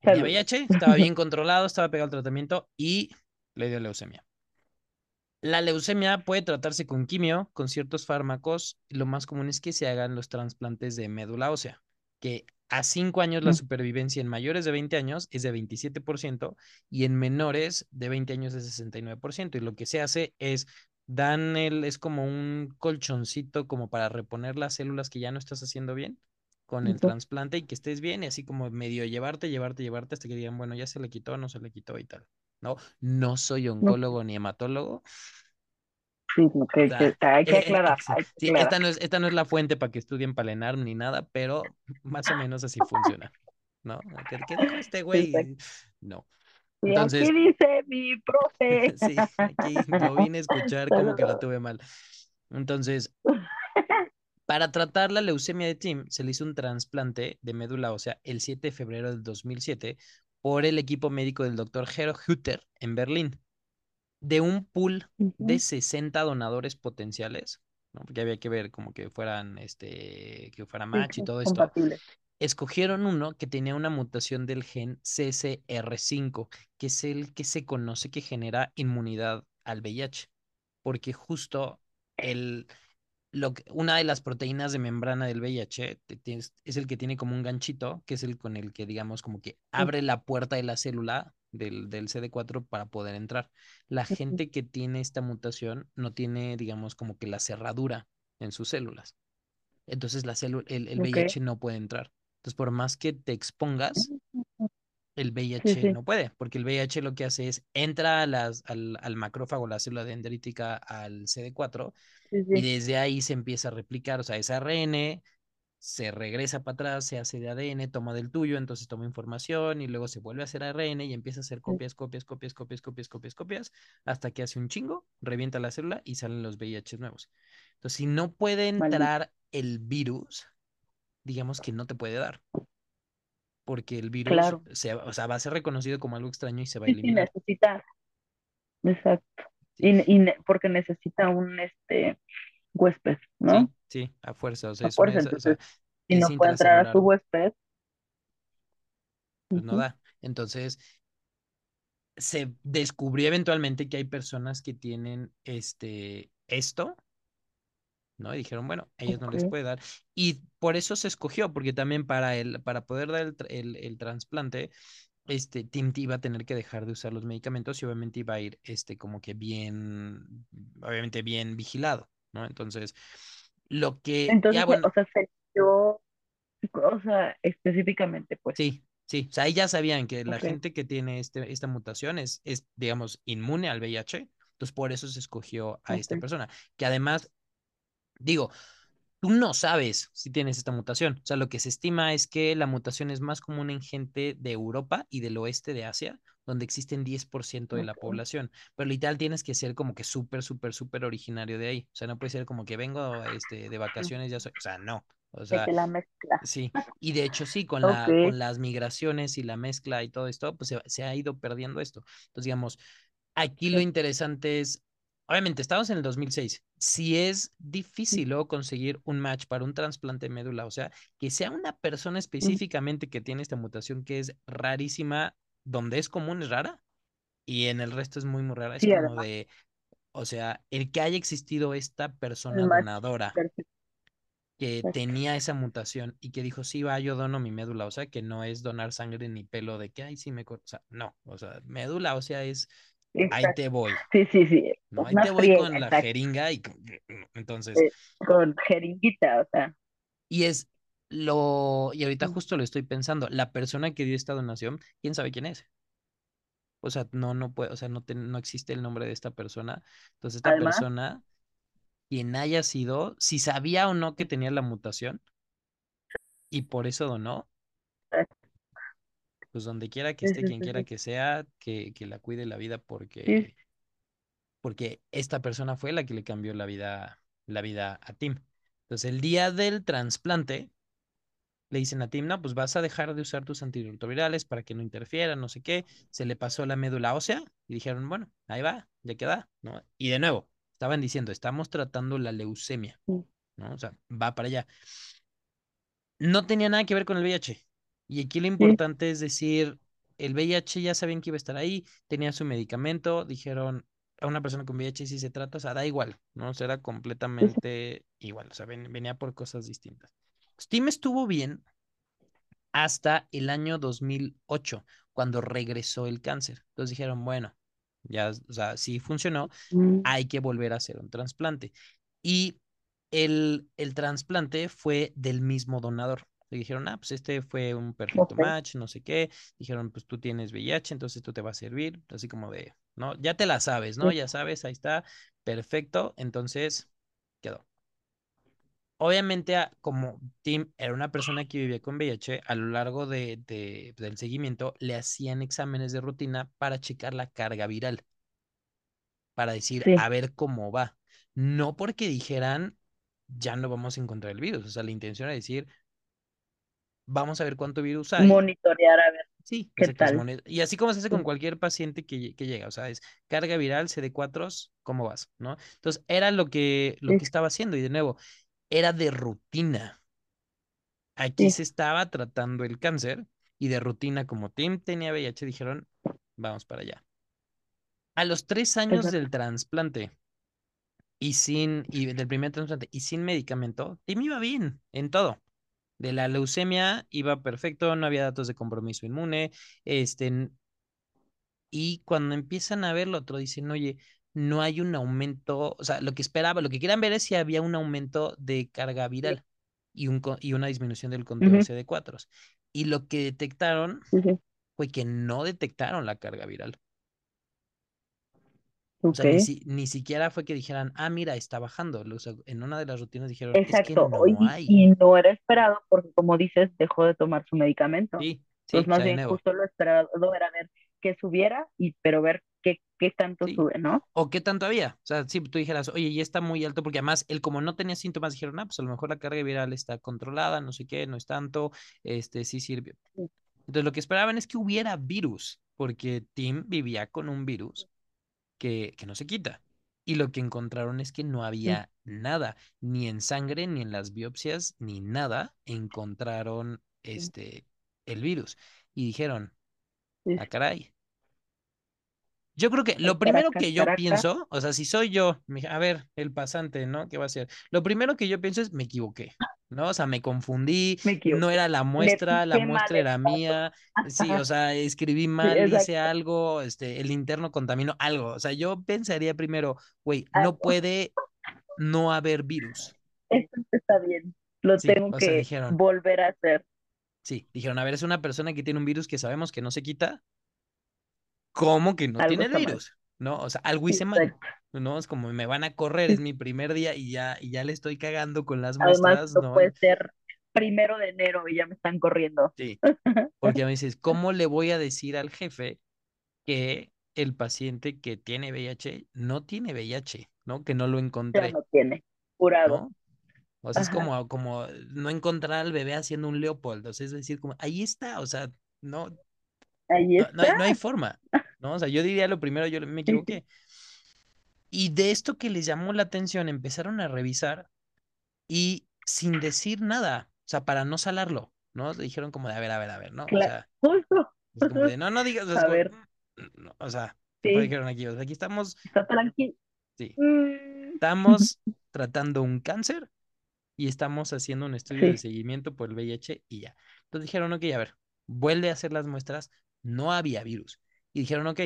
[SPEAKER 1] Tenía. VIH, estaba bien controlado, estaba pegado al tratamiento y le dio leucemia. La leucemia puede tratarse con quimio, con ciertos fármacos. y Lo más común es que se hagan los trasplantes de médula ósea, que a 5 años la supervivencia en mayores de 20 años es de 27% y en menores de 20 años es 69%. Y lo que se hace es, dan el, es como un colchoncito como para reponer las células que ya no estás haciendo bien con el trasplante y que estés bien y así como medio llevarte, llevarte, llevarte hasta que digan, bueno, ya se le quitó, no se le quitó y tal. No, no soy oncólogo ni hematólogo,
[SPEAKER 2] Sí, que, que
[SPEAKER 1] sea,
[SPEAKER 2] hay que
[SPEAKER 1] eh,
[SPEAKER 2] aclarar,
[SPEAKER 1] ex-
[SPEAKER 2] hay que
[SPEAKER 1] sí,
[SPEAKER 2] aclarar.
[SPEAKER 1] esta no es, esta no es la fuente para que estudien para el ENARM ni nada, pero más o menos así funciona, ¿no? ¿Qué, dijo este güey? No.
[SPEAKER 2] Y aquí
[SPEAKER 1] Entonces,
[SPEAKER 2] dice mi profe.
[SPEAKER 1] sí, aquí lo vine a escuchar como que lo tuve mal. Entonces, para tratar la leucemia de Tim, se le hizo un trasplante de médula ósea el 7 de febrero del 2007 por el equipo médico del doctor Hero Hutter en Berlín. De un pool de
[SPEAKER 2] Ujú,
[SPEAKER 1] 60 donadores potenciales, ¿no? Porque había que ver como que fueran, este, que fuera
[SPEAKER 2] Sí,
[SPEAKER 1] match y todo esto. Escogieron uno que tenía una mutación del gen CCR5, que es el que se conoce que genera inmunidad al VIH, porque justo el, lo que- una de las proteínas de membrana del VIH es el que tiene como un ganchito, que es el con el que, digamos, como que abre la puerta de la célula del, del CD4 para poder entrar. La gente que tiene esta mutación no tiene, digamos, como que la cerradura en sus células. Entonces la el, el
[SPEAKER 2] Ok.
[SPEAKER 1] VIH no puede entrar. Entonces, por más que te expongas, el VIH
[SPEAKER 2] sí,
[SPEAKER 1] no puede, porque el VIH lo que hace es entra a las, al, al macrófago, la célula dendrítica, al CD4
[SPEAKER 2] sí,
[SPEAKER 1] y desde ahí se empieza a replicar, o sea, ese ARN se regresa para atrás, se hace de ADN, toma del tuyo, entonces toma información y luego se vuelve a hacer ARN y empieza a hacer copias, copias, copias, copias, copias, copias, copias, hasta que hace un chingo, revienta la célula y salen los VIH nuevos. Entonces, si no puede entrar el virus, digamos que no te puede dar, porque el virus
[SPEAKER 2] Claro.
[SPEAKER 1] se, o sea, va a ser reconocido como algo extraño y se va a
[SPEAKER 2] Sí, sí,
[SPEAKER 1] eliminar.
[SPEAKER 2] necesita. Exacto.
[SPEAKER 1] Sí,
[SPEAKER 2] Y, y porque necesita un este huésped,
[SPEAKER 1] sí,
[SPEAKER 2] ¿no?
[SPEAKER 1] sí, a fuerza, o sea,
[SPEAKER 2] A
[SPEAKER 1] una,
[SPEAKER 2] fuerza.
[SPEAKER 1] es- o sea,
[SPEAKER 2] Entonces, si no puede entrar a su huésped,
[SPEAKER 1] pues no da. Entonces, se descubrió eventualmente que hay personas que tienen este, esto, ¿no? Y dijeron, bueno, a ellas no les puede dar. Y por eso se escogió, porque también para, el, para poder dar el, el, el trasplante, este, Tim iba a tener que dejar de usar los medicamentos y obviamente iba a ir, este, como que bien, obviamente bien vigilado, ¿no? Entonces, lo que,
[SPEAKER 2] Entonces,
[SPEAKER 1] bueno,
[SPEAKER 2] o sea, se eligió, o sea, específicamente, pues.
[SPEAKER 1] Sí, sí. O sea, ahí ya sabían que la gente que tiene este, esta mutación es, es, digamos, inmune al VIH. Entonces, por eso se escogió a esta persona. Que además, digo, tú no sabes si tienes esta mutación. O sea, lo que se estima es que la mutación es más común en gente de Europa y del oeste de Asia, donde existen 10% de la población. Pero literal tienes que ser como que súper, súper, súper originario de ahí. O sea, no puede ser como que vengo este, de vacaciones, ya soy. O sea, no. O sea,
[SPEAKER 2] que la mezcla.
[SPEAKER 1] Sí, y de hecho sí, con la, con las migraciones y la mezcla y todo esto, pues se, se ha ido perdiendo esto. Entonces, digamos, aquí lo interesante es, obviamente, estamos en el 2006. Si es difícil luego conseguir un match para un trasplante de médula, o sea, que sea una persona específicamente que tiene esta mutación que es rarísima, donde es común es rara y en el resto es muy, muy rara, es
[SPEAKER 2] sí,
[SPEAKER 1] como de, o sea, el que haya existido esta persona donadora
[SPEAKER 2] perfecto.
[SPEAKER 1] que tenía esa mutación y que dijo, sí, va, yo dono mi médula ósea, que no es donar sangre ni pelo de que, ay, sí me... O sea, no, o sea, médula ósea es, ahí te voy,
[SPEAKER 2] Sí, sí, sí.
[SPEAKER 1] ¿no? Ahí te voy
[SPEAKER 2] friega,
[SPEAKER 1] con la jeringa y entonces,
[SPEAKER 2] eh, Con jeringuita, o sea,
[SPEAKER 1] y es lo, y ahorita justo lo estoy pensando, la persona que dio esta donación, ¿quién sabe quién es? O sea, no, no puede, o sea, no, te- no existe el nombre de esta persona. Entonces, esta
[SPEAKER 2] además,
[SPEAKER 1] persona, quien haya sido, si sabía o no que tenía la mutación y por eso donó,
[SPEAKER 2] eh,
[SPEAKER 1] pues donde quiera que esté, quien quiera que sea, que, que la cuide la vida porque, porque esta persona fue la que le cambió la vida, la vida a Tim. Entonces, el día del trasplante, le dicen a Tim, no, pues vas a dejar de usar tus antirretrovirales para que no interfieran, no sé qué. Se le pasó la médula ósea y dijeron, bueno, ahí va, ya queda, ¿no? Y de nuevo, estaban diciendo, estamos tratando la leucemia, ¿no? O sea, va para allá. no tenía nada que ver con el VIH. Y aquí lo
[SPEAKER 2] sí,
[SPEAKER 1] importante es decir, el VIH ya sabían que iba a estar ahí, tenía su medicamento, dijeron a una persona con VIH si se trata, o sea, da igual, ¿no? O sea, era completamente igual, o sea, ven- venía por cosas distintas. Steam estuvo bien hasta el año 2008, cuando regresó el cáncer. Entonces dijeron, bueno, ya, o sea, si funcionó,
[SPEAKER 2] mm,
[SPEAKER 1] hay que volver a hacer un trasplante. Y el, el trasplante fue del mismo donador. Le dijeron, ah, pues este fue un perfecto match, no sé qué. Dijeron, pues tú tienes VIH, entonces tú te va a servir. Así como de, ¿no? Ya te la sabes, ¿no?
[SPEAKER 2] sí,
[SPEAKER 1] Ya sabes, ahí está, perfecto. Entonces, quedó. Obviamente, a- como Tim era una persona que vivía con VIH, a lo largo de, de- del seguimiento le hacían exámenes de rutina para checar la carga viral, para decir,
[SPEAKER 2] sí,
[SPEAKER 1] a ver cómo va. No porque dijeran, ya no vamos a encontrar el virus. O sea, la intención era decir, vamos a ver cuánto virus hay.
[SPEAKER 2] monitorear a ver.
[SPEAKER 1] Sí,
[SPEAKER 2] ¿Qué tal?
[SPEAKER 1] Y así como se hace con cualquier paciente que, lle- que llega, o sea, es carga viral, CD4, ¿cómo vas? ¿No? Entonces, era lo que, lo
[SPEAKER 2] sí,
[SPEAKER 1] que estaba haciendo, y de nuevo, era de rutina. Aquí
[SPEAKER 2] sí,
[SPEAKER 1] se estaba tratando el cáncer, y de rutina, como Tim tenía VIH, dijeron, vamos para allá. A los tres años
[SPEAKER 2] exacto.
[SPEAKER 1] del trasplante y sin, y del primer trasplante y sin medicamento, Tim iba bien en todo. De la leucemia iba perfecto, no había datos de compromiso inmune, este, y cuando empiezan a ver lo otro, dicen, oye, no hay un aumento, o sea, lo que esperaba, lo que querían ver es si había un aumento de carga viral y, un, y una disminución del conteo de
[SPEAKER 2] ujú,
[SPEAKER 1] CD4. Y lo que detectaron fue que no detectaron la carga viral. O sea, ni, si, ni siquiera fue que dijeran, ah, mira, está bajando. O sea, en una de las rutinas dijeron, es que
[SPEAKER 2] Exacto,
[SPEAKER 1] no hay.
[SPEAKER 2] y no era esperado porque como dices, dejó de tomar su medicamento.
[SPEAKER 1] Sí, sí, o
[SPEAKER 2] más
[SPEAKER 1] de
[SPEAKER 2] bien
[SPEAKER 1] nuevo,
[SPEAKER 2] justo lo esperado era ver que subiera y pero ver qué, qué tanto
[SPEAKER 1] sí.
[SPEAKER 2] sube, ¿no?
[SPEAKER 1] ¿O qué tanto había? O sea, si tú dijeras, oye, ya está muy alto, porque además él como no tenía síntomas, dijeron, ah, pues a lo mejor la carga viral está controlada, no sé qué, no es tanto, este, sí sirve.
[SPEAKER 2] Sí,
[SPEAKER 1] Entonces lo que esperaban es que hubiera virus, porque Tim vivía con un virus que, que no se quita. Y lo que encontraron es que no
[SPEAKER 2] sí,
[SPEAKER 1] había nada, ni en sangre, ni en las biopsias, ni nada, encontraron
[SPEAKER 2] sí,
[SPEAKER 1] este, el virus. Y dijeron,
[SPEAKER 2] sí,
[SPEAKER 1] ah,
[SPEAKER 2] sí.
[SPEAKER 1] caray, yo creo que lo primero que yo pienso, o sea, si soy yo, a ver, el pasante, ¿no? ¿Qué va a hacer? Lo primero que yo pienso es, me equivoqué, ¿no? O sea, me confundí,
[SPEAKER 2] me
[SPEAKER 1] no era la muestra, la muestra era mía, sí, o sea, escribí
[SPEAKER 2] Sí,
[SPEAKER 1] mal, hice
[SPEAKER 2] exacto.
[SPEAKER 1] algo, este, el interno contaminó algo, o sea, yo pensaría primero, güey, no puede no haber virus,
[SPEAKER 2] Esto está bien. Lo
[SPEAKER 1] sí,
[SPEAKER 2] tengo
[SPEAKER 1] sea,
[SPEAKER 2] que
[SPEAKER 1] dijeron,
[SPEAKER 2] volver a hacer.
[SPEAKER 1] sí, dijeron, a ver, es una persona que tiene un virus que sabemos que no se quita, ¿cómo que no
[SPEAKER 2] Algo
[SPEAKER 1] tiene virus? ¿No? O sea, algo hice mal. ¿No? Es como me van a correr, es mi primer día y ya, y ya le estoy cagando con las
[SPEAKER 2] Además,
[SPEAKER 1] muestras,
[SPEAKER 2] no
[SPEAKER 1] ¿no?
[SPEAKER 2] puede ser primero de enero y ya me están corriendo.
[SPEAKER 1] sí, porque me dices, ¿cómo le voy a decir al jefe que el paciente que tiene VIH no tiene VIH, ¿no? Que no lo
[SPEAKER 2] Ya
[SPEAKER 1] encontré,
[SPEAKER 2] no tiene. Curado.
[SPEAKER 1] ¿no? O sea, es como, como no encontrar al bebé haciendo un Leopold, o sea, es decir, como, ahí está, o sea, no,
[SPEAKER 2] Ahí
[SPEAKER 1] no, no hay,
[SPEAKER 2] está.
[SPEAKER 1] no hay forma, ¿no? O sea, yo diría lo primero, yo me equivoqué. Y de esto que les llamó la atención, empezaron a revisar y sin decir nada, o sea, para no salarlo, ¿no? Le dijeron como de, a ver, a ver, a ver, ¿no? O
[SPEAKER 2] Claro.
[SPEAKER 1] sea,
[SPEAKER 2] Justo.
[SPEAKER 1] es como de, no, no digas, o sea,
[SPEAKER 2] A
[SPEAKER 1] como,
[SPEAKER 2] ver,
[SPEAKER 1] "Mm, no", o sea, ¿qué fue que
[SPEAKER 2] sí.
[SPEAKER 1] dijeron aquí? O sea, aquí estamos,
[SPEAKER 2] Está tranquilo.
[SPEAKER 1] sí,
[SPEAKER 2] Mm.
[SPEAKER 1] estamos tratando un cáncer y estamos haciendo un estudio de
[SPEAKER 2] Sí,
[SPEAKER 1] seguimiento por el VIH y ya. Entonces dijeron, ok, a ver, vuelve a hacer las muestras, no había virus. Y dijeron, ok,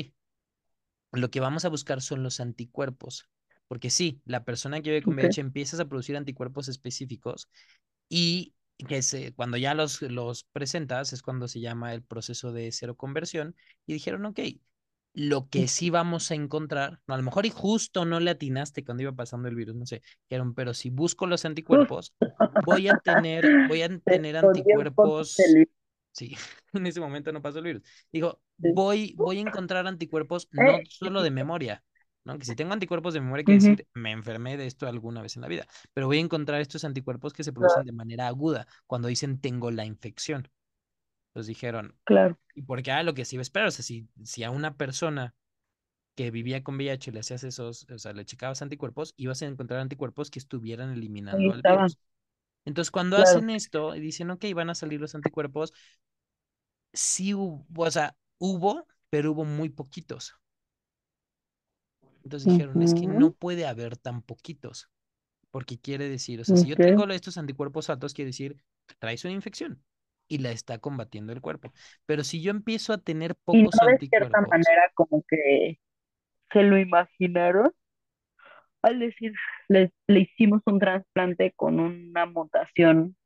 [SPEAKER 1] lo que vamos a buscar son los anticuerpos. Porque sí, la persona que vive con. VIH empiezas a producir anticuerpos específicos y que se, cuando ya los, los presentas es cuando se llama el proceso de cero conversión y dijeron, ok, lo que sí vamos a encontrar, no, a lo mejor y justo no le atinaste cuando iba pasando el virus, no sé, dijeron, pero si busco los anticuerpos, voy a tener, voy a tener anticuerpos. Sí, en ese momento no pasó el virus. Digo,
[SPEAKER 2] Sí.
[SPEAKER 1] voy, voy a encontrar anticuerpos no
[SPEAKER 2] Eh,
[SPEAKER 1] solo de memoria, ¿no? Que si tengo anticuerpos de memoria, quiere decir, me enfermé de esto alguna vez en la vida pero voy a encontrar estos anticuerpos que se producen
[SPEAKER 2] Claro,
[SPEAKER 1] de manera aguda cuando dicen tengo la infección. Entonces dijeron,
[SPEAKER 2] claro.
[SPEAKER 1] ¿y por qué? Ah, lo que se iba a esperar, o sea, si, si a una persona que vivía con VIH le hacías esos, o sea, le checabas anticuerpos, ibas a encontrar anticuerpos que estuvieran eliminando al virus. Entonces, cuando
[SPEAKER 2] Claro.
[SPEAKER 1] hacen esto y dicen, ok, van a salir los anticuerpos, sí hubo, o sea, hubo, pero hubo muy poquitos. Entonces dijeron, es que no puede haber tan poquitos. porque quiere decir, o sea, si yo tengo estos anticuerpos altos, quiere decir, traes una infección y la está combatiendo el cuerpo. Pero si yo empiezo a tener
[SPEAKER 2] Y no
[SPEAKER 1] pocos
[SPEAKER 2] de cierta
[SPEAKER 1] anticuerpos,
[SPEAKER 2] manera como que se lo imaginaron al decir, le, le hicimos un trasplante con una mutación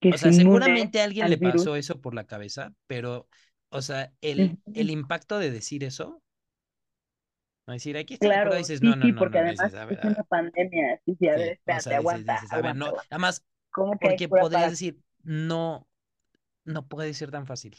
[SPEAKER 2] que
[SPEAKER 1] o sea, seguramente a alguien
[SPEAKER 2] al
[SPEAKER 1] le
[SPEAKER 2] virus.
[SPEAKER 1] pasó eso por la cabeza, pero, o sea, el, el impacto de decir eso, no decir, aquí está
[SPEAKER 2] Claro,
[SPEAKER 1] dices, no,
[SPEAKER 2] sí,
[SPEAKER 1] no,
[SPEAKER 2] sí,
[SPEAKER 1] no,
[SPEAKER 2] porque
[SPEAKER 1] no,
[SPEAKER 2] además
[SPEAKER 1] dices, a ver,
[SPEAKER 2] es una pandemia. Sí, sí, a ver,
[SPEAKER 1] o sea,
[SPEAKER 2] aguanta,
[SPEAKER 1] dices, a ver,
[SPEAKER 2] aguanta,
[SPEAKER 1] no, además,
[SPEAKER 2] ¿Cómo que
[SPEAKER 1] porque podrías
[SPEAKER 2] para...?
[SPEAKER 1] decir, no, no puede ser tan fácil.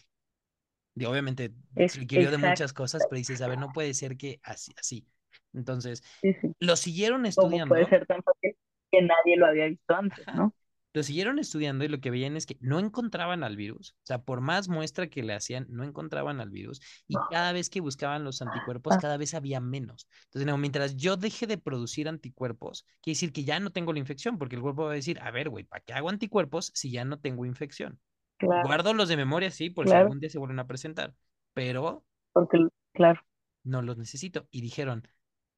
[SPEAKER 1] Y obviamente requirió de muchas cosas, pero dices, a ver, no puede ser que así, así. Entonces,
[SPEAKER 2] sí, sí.
[SPEAKER 1] lo siguieron
[SPEAKER 2] ¿Cómo puede
[SPEAKER 1] estudiando,
[SPEAKER 2] ser tan fácil que nadie lo había visto antes, ¿no?
[SPEAKER 1] Lo siguieron estudiando y lo que veían es que no encontraban al virus, o sea, por más muestra que le hacían, no encontraban al virus y cada vez que buscaban los anticuerpos,
[SPEAKER 2] Ah.
[SPEAKER 1] cada vez había menos. Entonces, no, mientras yo deje de producir anticuerpos, quiere decir que ya no tengo la infección, porque el cuerpo va a decir, a ver, güey, ¿para qué hago anticuerpos si ya no tengo infección?
[SPEAKER 2] Claro,
[SPEAKER 1] Guardo los de memoria, sí, por si algún día se vuelven a presentar, pero
[SPEAKER 2] porque, claro,
[SPEAKER 1] no los necesito. Y dijeron,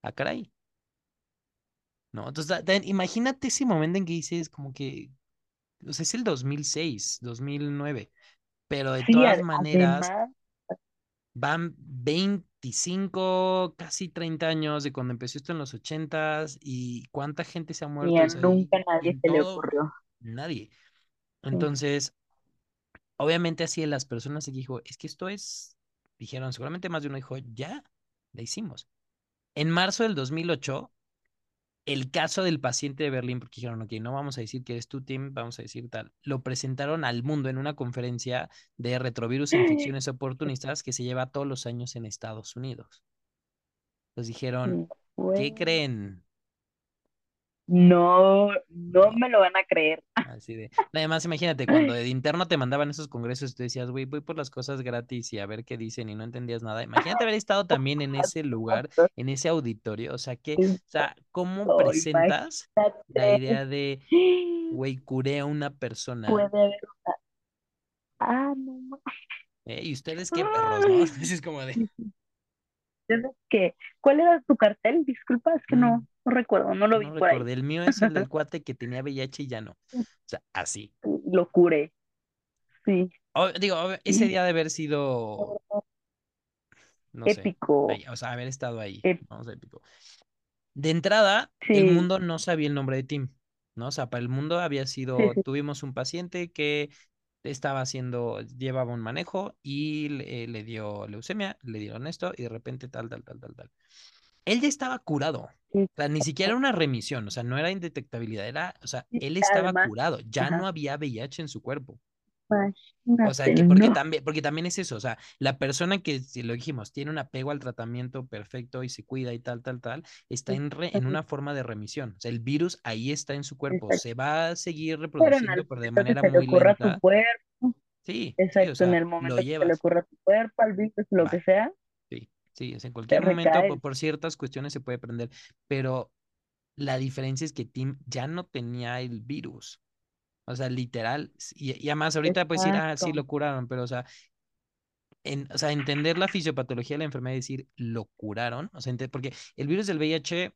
[SPEAKER 1] ah, caray. ¿No? Entonces, imagínate ese momento en que dices, como que, o sea, es el 2006, 2009, pero de
[SPEAKER 2] sí,
[SPEAKER 1] todas maneras
[SPEAKER 2] además,
[SPEAKER 1] van 25, casi 30 años de cuando empezó esto en los 80s y cuánta gente se ha
[SPEAKER 2] y
[SPEAKER 1] muerto,
[SPEAKER 2] a
[SPEAKER 1] o sea, y,
[SPEAKER 2] nunca nadie se le ocurrió.
[SPEAKER 1] nadie.
[SPEAKER 2] Sí.
[SPEAKER 1] Entonces, obviamente así las personas que dijo, es que esto es, dijeron, seguramente más de uno dijo, ya, la hicimos. En marzo del 2008, el caso del paciente de Berlín, porque dijeron, ok, no vamos a decir que eres tu team, vamos a decir tal, lo presentaron al mundo en una conferencia de retrovirus e infecciones oportunistas que se lleva todos los años en Estados Unidos. Entonces dijeron, ¿qué creen?
[SPEAKER 2] No No. me lo van a creer.
[SPEAKER 1] Así de. Además, imagínate, cuando de interno te mandaban esos congresos, tú decías, güey, voy por las cosas gratis y a ver qué dicen y no entendías nada. Imagínate haber estado también en ese lugar, en ese auditorio. O sea, que, o sea, ¿cómo
[SPEAKER 2] Oh,
[SPEAKER 1] presentas la idea de, güey, curé a una persona?
[SPEAKER 2] Puede haber una. Ah, no
[SPEAKER 1] eh, y ustedes qué perros, ¿no? Es como de.
[SPEAKER 2] ¿Cuál era tu cartel? Disculpa, es que no,
[SPEAKER 1] Mm,
[SPEAKER 2] no recuerdo, no lo vi
[SPEAKER 1] no
[SPEAKER 2] por ahí.
[SPEAKER 1] recordé. El mío es el del cuate que tenía VIH y ya no. O sea, así.
[SPEAKER 2] Lo curé. Sí.
[SPEAKER 1] O- digo, ese día de haber sido, no sé,
[SPEAKER 2] Épico.
[SPEAKER 1] ahí, o sea, haber estado ahí, sea, épico. De entrada, el mundo no sabía el nombre de Tim, ¿no? O sea, para el mundo había sido,
[SPEAKER 2] Sí, sí.
[SPEAKER 1] tuvimos un paciente que estaba haciendo, llevaba un manejo y le, le dio leucemia, le dieron esto y de repente tal, tal, tal, tal, tal. Él ya estaba curado. O sea, ni siquiera era una remisión, o sea, no era indetectabilidad, era, o sea, él estaba
[SPEAKER 2] además,
[SPEAKER 1] curado, ya
[SPEAKER 2] ajá.
[SPEAKER 1] no había VIH en su cuerpo.
[SPEAKER 2] Imagínate,
[SPEAKER 1] O sea, que porque
[SPEAKER 2] no.
[SPEAKER 1] también, porque también es eso, o sea, la persona que, si lo dijimos, tiene un apego al tratamiento perfecto y se cuida y tal, tal, tal, está en, re- en una forma de remisión. O sea, el virus ahí está en su cuerpo,
[SPEAKER 2] Exacto.
[SPEAKER 1] se va a seguir reproduciendo, pero de
[SPEAKER 2] que
[SPEAKER 1] manera
[SPEAKER 2] se le
[SPEAKER 1] muy
[SPEAKER 2] ocurra a tu
[SPEAKER 1] lenta.
[SPEAKER 2] cuerpo,
[SPEAKER 1] Sí, sí,
[SPEAKER 2] exacto, en el momento que se le ocurra a tu cuerpo, al virus, lo
[SPEAKER 1] Va.
[SPEAKER 2] que sea,
[SPEAKER 1] Sí, o sea, en
[SPEAKER 2] te
[SPEAKER 1] cualquier momento, por, por ciertas cuestiones se puede prender, pero la diferencia es que Tim ya no tenía el virus. O sea, literal, y, y además ahorita puedes decir, ah, sí,
[SPEAKER 2] Exacto.
[SPEAKER 1] lo curaron, pero o sea, en, o sea, entender la fisiopatología de la enfermedad y decir, lo curaron, o sea, porque el virus del VIH,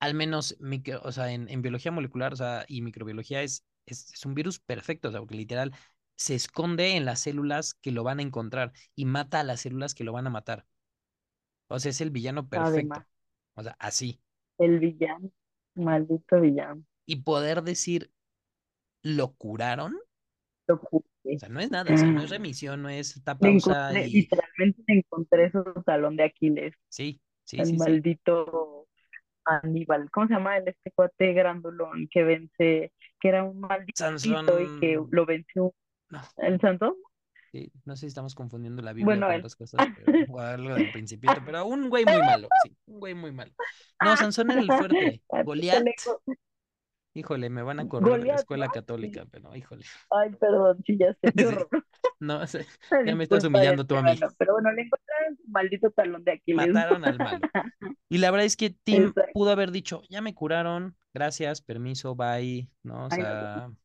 [SPEAKER 1] al menos, micro- o sea, en, en biología molecular, o sea, y microbiología es, es, es un virus perfecto, o sea, porque literal se esconde en las células que lo van a encontrar y mata a las células que lo van a matar. O sea, es el villano perfecto.
[SPEAKER 2] Además,
[SPEAKER 1] O sea, así.
[SPEAKER 2] el villano, maldito villano.
[SPEAKER 1] Y poder decir, lo curaron,
[SPEAKER 2] Lo
[SPEAKER 1] o
[SPEAKER 2] curé.
[SPEAKER 1] sea, no es nada, o sea, no es remisión, no es
[SPEAKER 2] encontré,
[SPEAKER 1] y
[SPEAKER 2] literalmente encontré su talón de Aquiles,
[SPEAKER 1] sí, sí,
[SPEAKER 2] el
[SPEAKER 1] sí,
[SPEAKER 2] maldito Aníbal. ¿Cómo se llama el este cuate grandulón que vence, que era un maldito y que
[SPEAKER 1] Sansón,
[SPEAKER 2] lo venció
[SPEAKER 1] no,
[SPEAKER 2] el santo?
[SPEAKER 1] sí, no sé si estamos confundiendo la Biblia
[SPEAKER 2] Bueno,
[SPEAKER 1] con otras cosas, pero, o algo del principito, pero un güey muy malo, sí, un güey muy malo. No, Sansón era el fuerte. Goliat, híjole, me van a correr de la escuela católica, pero híjole.
[SPEAKER 2] Ay, perdón, sí, ya sé,
[SPEAKER 1] Sí. No, ya me estás humillando tú a mí.
[SPEAKER 2] Pero bueno, le encontraron su maldito talón de Aquiles.
[SPEAKER 1] Mataron al malo. Y la verdad es que Tim
[SPEAKER 2] Exacto.
[SPEAKER 1] pudo haber dicho, ya me curaron, gracias, permiso, bye, ¿no? O
[SPEAKER 2] Ay, no.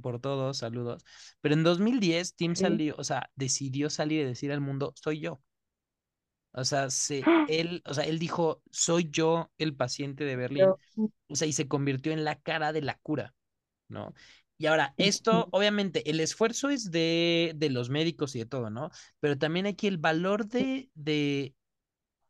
[SPEAKER 1] Por todos, saludos. Pero en 2010 Tim
[SPEAKER 2] Sí.
[SPEAKER 1] salió, o sea, decidió salir y decir al mundo, soy yo. O sea, se, él, o sea, él dijo, soy yo el paciente de Berlín.
[SPEAKER 2] Yo-
[SPEAKER 1] O sea, y se convirtió en la cara de la cura, ¿no? Y ahora, esto, obviamente, el esfuerzo es de, de los médicos y de todo, ¿no? Pero también aquí el valor de, de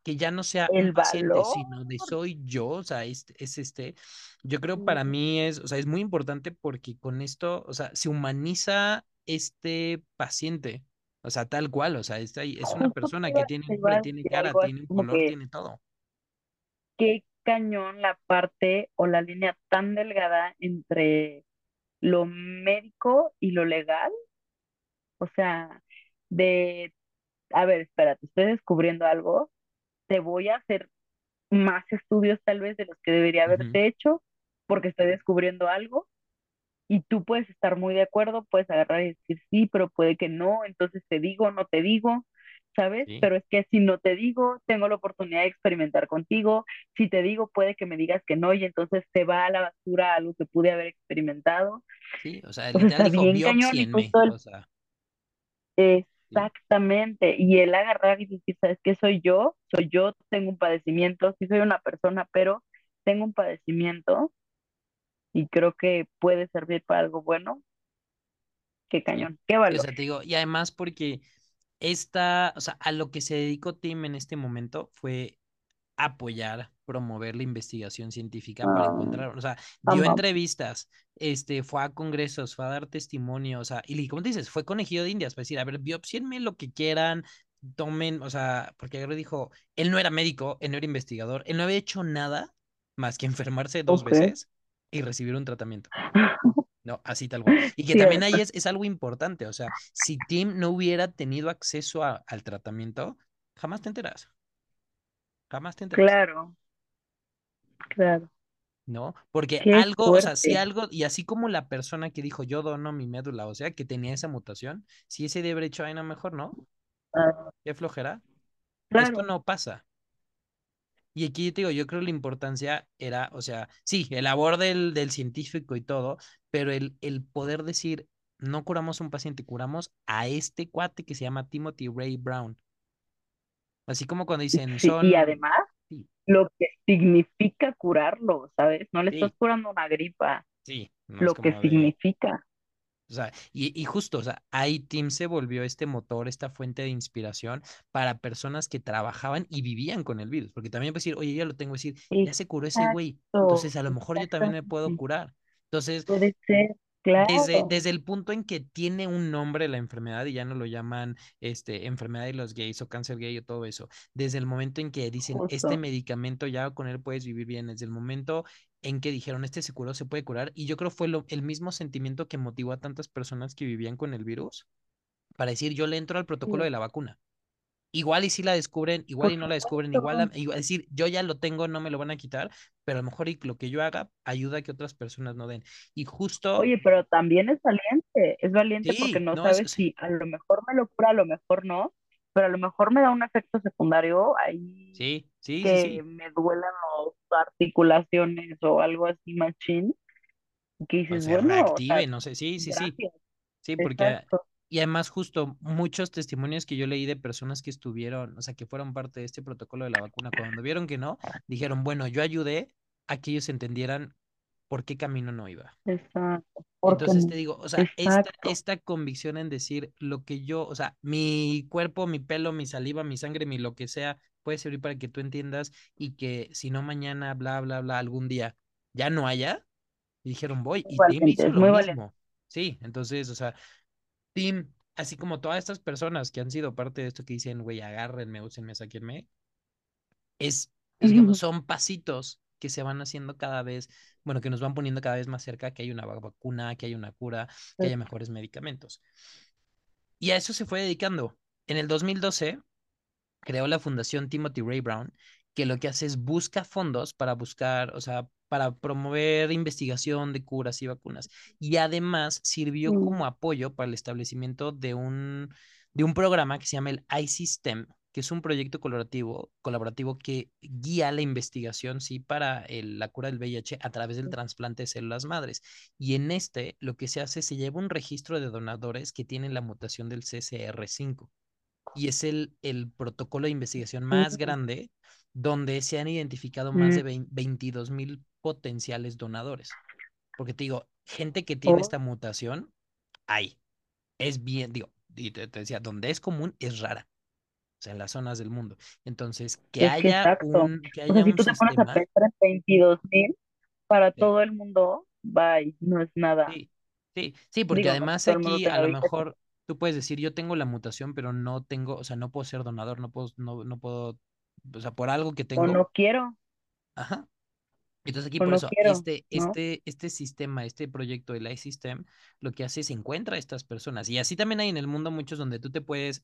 [SPEAKER 1] que ya no sea
[SPEAKER 2] El
[SPEAKER 1] paciente,
[SPEAKER 2] valor.
[SPEAKER 1] sino de soy yo, o sea, es, es este, yo creo para mí es, o sea, es muy importante porque con esto, o sea, se humaniza este paciente, o sea, tal cual, o sea, es, es una persona que tiene nombre, tiene cara, tiene un color,
[SPEAKER 2] que-
[SPEAKER 1] tiene todo.
[SPEAKER 2] qué cañón la parte o la línea tan delgada entre lo médico y lo legal. O sea, de, a ver, espérate, estoy descubriendo algo, te voy a hacer más estudios tal vez de los que debería haberte hecho porque estoy descubriendo algo y tú puedes estar muy de acuerdo, puedes agarrar y decir sí, pero puede que no, entonces te digo, no te digo, ¿sabes?
[SPEAKER 1] Sí,
[SPEAKER 2] Pero es que si no te digo, tengo la oportunidad de experimentar contigo, si te digo, puede que me digas que no y entonces te va a la basura algo que pude haber experimentado.
[SPEAKER 1] sí, o sea,
[SPEAKER 2] O sea,
[SPEAKER 1] literal
[SPEAKER 2] está
[SPEAKER 1] dijo
[SPEAKER 2] bien cañón el,
[SPEAKER 1] o sea, sí,
[SPEAKER 2] exactamente, y el agarrar y decir, ¿sabes qué soy yo? Soy yo, tengo un padecimiento, sí soy una persona, pero tengo un padecimiento y creo que puede servir para algo bueno. Qué cañón, qué
[SPEAKER 1] Sí, o
[SPEAKER 2] valor.
[SPEAKER 1] sea, te digo, y además porque esta, o sea, a lo que se dedicó Tim en este momento fue apoyar, promover la investigación científica para
[SPEAKER 2] Ah,
[SPEAKER 1] encontrar, o sea, dio entrevistas, este, fue a congresos, fue a dar testimonio, o sea, y como dices, fue conejillo de Indias para decir, a ver, biopsienme lo que quieran, tomen, o sea, porque y dijo, él no era médico, él no era investigador, él no había hecho nada más que enfermarse dos veces y recibir un tratamiento. No, así tal cual. Y que también ahí es, es algo importante, o sea, si Tim no hubiera tenido acceso a- al tratamiento, jamás te enteras, jamás te enteras.
[SPEAKER 2] Claro, claro.
[SPEAKER 1] ¿no? Porque
[SPEAKER 2] Qué
[SPEAKER 1] algo, o sea, si algo, y así como la persona que dijo yo dono mi médula, o sea, que tenía esa mutación, si ese de haber hecho, ay, no, mejor no,
[SPEAKER 2] Ah,
[SPEAKER 1] qué flojera, esto no pasa. Y aquí yo te digo, yo creo la importancia era, o sea, sí, el labor del, del científico y todo, pero el, el poder decir, no curamos a un paciente, curamos a este cuate que se llama Timothy Ray Brown. Así como cuando dicen,
[SPEAKER 2] Sí, y
[SPEAKER 1] son,
[SPEAKER 2] además lo que significa curarlo, ¿sabes? No le estás curando una gripa,
[SPEAKER 1] sí, no
[SPEAKER 2] lo que
[SPEAKER 1] de,
[SPEAKER 2] significa.
[SPEAKER 1] O sea, y, y justo, o sea, ahí Team se volvió este motor, esta fuente de inspiración para personas que trabajaban y vivían con el virus. Porque también puedes decir, oye, ya lo tengo, decir, ya se curó ese güey, entonces a lo mejor yo también me puedo curar. Entonces,
[SPEAKER 2] Puede ser, claro,
[SPEAKER 1] desde el punto en que tiene un nombre la enfermedad y ya no lo llaman este, enfermedad de los gays o cáncer gay o todo eso, desde el momento en que dicen este medicamento ya con él puedes vivir bien, desde el momento en que dijeron este se curó, se puede curar, y yo creo fue lo, el mismo sentimiento que motivó a tantas personas que vivían con el virus para decir yo le entro al protocolo
[SPEAKER 2] Sí,
[SPEAKER 1] de la vacuna. Igual y si la descubren, igual y no la descubren, igual, a- igual decir yo ya lo tengo, no me lo van a quitar, pero a lo mejor y lo que yo haga ayuda a que otras personas no den. Y justo
[SPEAKER 2] Oye, pero también es valiente, es valiente porque
[SPEAKER 1] Sí,
[SPEAKER 2] no
[SPEAKER 1] es,
[SPEAKER 2] sabes si a lo mejor me lo cura, a lo mejor no, pero a lo mejor me da un efecto secundario ahí
[SPEAKER 1] sí, sí, sí,
[SPEAKER 2] que
[SPEAKER 1] sí.
[SPEAKER 2] me duelan las articulaciones o algo así machín, que
[SPEAKER 1] O
[SPEAKER 2] dices,
[SPEAKER 1] se
[SPEAKER 2] bueno, o sea,
[SPEAKER 1] reactive, no sé, sí, sí, sí, sí, porque,
[SPEAKER 2] exacto.
[SPEAKER 1] Y además justo muchos testimonios que yo leí de personas que estuvieron, o sea, que fueron parte de este protocolo de la vacuna, cuando vieron que no, dijeron, bueno, yo ayudé a que ellos entendieran por qué camino no iba.
[SPEAKER 2] Exacto,
[SPEAKER 1] Entonces te digo, o sea, esta, convicción en decir lo que yo, o sea, mi cuerpo, mi pelo, mi saliva, mi sangre, mi lo que sea, puede servir para que tú entiendas y que si no mañana, bla, bla, bla, algún día ya no haya, y dijeron voy, y Tim hizo lo
[SPEAKER 2] muy valiente.
[SPEAKER 1] mismo. Sí, entonces, o sea, Tim, así como todas estas personas que han sido parte de esto que dicen, güey, agárrenme, úsenme, sáquenme, es, digamos, son pasitos que se van haciendo cada vez, bueno, que nos van poniendo cada vez más cerca que hay una vacuna, que hay una cura, que haya mejores medicamentos. Y a eso se fue dedicando. En el 2012 creó la fundación Timothy Ray Brown, que lo que hace es busca fondos para buscar, o sea, para promover investigación de curas y vacunas. Y además sirvió como apoyo para el establecimiento de un, de un programa que se llama el iSystem, que es un proyecto colaborativo, colaborativo que guía la investigación, sí, para el, la cura del VIH a través del trasplante de células madres. Y en este, lo que se hace, se lleva un registro de donadores que tienen la mutación del CCR5 y es el, el protocolo de investigación más grande donde se han identificado más de 22 mil potenciales donadores. Porque te digo, gente que tiene esta mutación, hay. Es bien, digo, y te, te decía, donde es común es rara, o sea, en las zonas del mundo. Entonces, que
[SPEAKER 2] Es
[SPEAKER 1] haya
[SPEAKER 2] exacto.
[SPEAKER 1] un, que
[SPEAKER 2] O sea,
[SPEAKER 1] haya
[SPEAKER 2] si
[SPEAKER 1] un
[SPEAKER 2] tú te pones a
[SPEAKER 1] sistema,
[SPEAKER 2] pensar en veintidós mil para todo el mundo, bye, no es nada.
[SPEAKER 1] sí, sí, sí, porque
[SPEAKER 2] Digo,
[SPEAKER 1] además aquí a lo mejor tú puedes decir, yo tengo la mutación, pero no tengo, o sea, no puedo ser donador, no puedo, no, no puedo, o sea, por algo que
[SPEAKER 2] o
[SPEAKER 1] tengo,
[SPEAKER 2] no quiero,
[SPEAKER 1] Ajá. Entonces aquí
[SPEAKER 2] o
[SPEAKER 1] por
[SPEAKER 2] no
[SPEAKER 1] eso,
[SPEAKER 2] quiero,
[SPEAKER 1] este,
[SPEAKER 2] ¿no?
[SPEAKER 1] este, este sistema, este proyecto del iSystem, lo que hace es encuentra a estas personas. Y así también hay en el mundo muchos donde tú te puedes,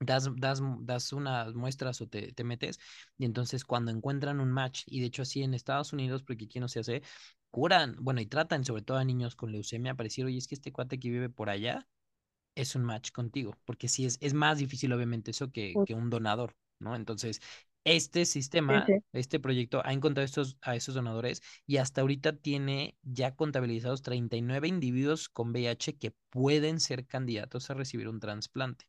[SPEAKER 1] das, das, das unas muestras o te, te metes, y entonces cuando encuentran un match, y de hecho así en Estados Unidos, porque aquí no se hace, curan, bueno, y tratan sobre todo a niños con leucemia para decir, oye, es que este cuate que vive por allá es un match contigo, porque sí es, es más difícil obviamente eso que, que un donador, ¿no? Entonces, este sistema, este proyecto ha encontrado estos, a esos donadores y hasta ahorita tiene ya contabilizados 39 individuos con VIH que pueden ser candidatos a recibir un trasplante.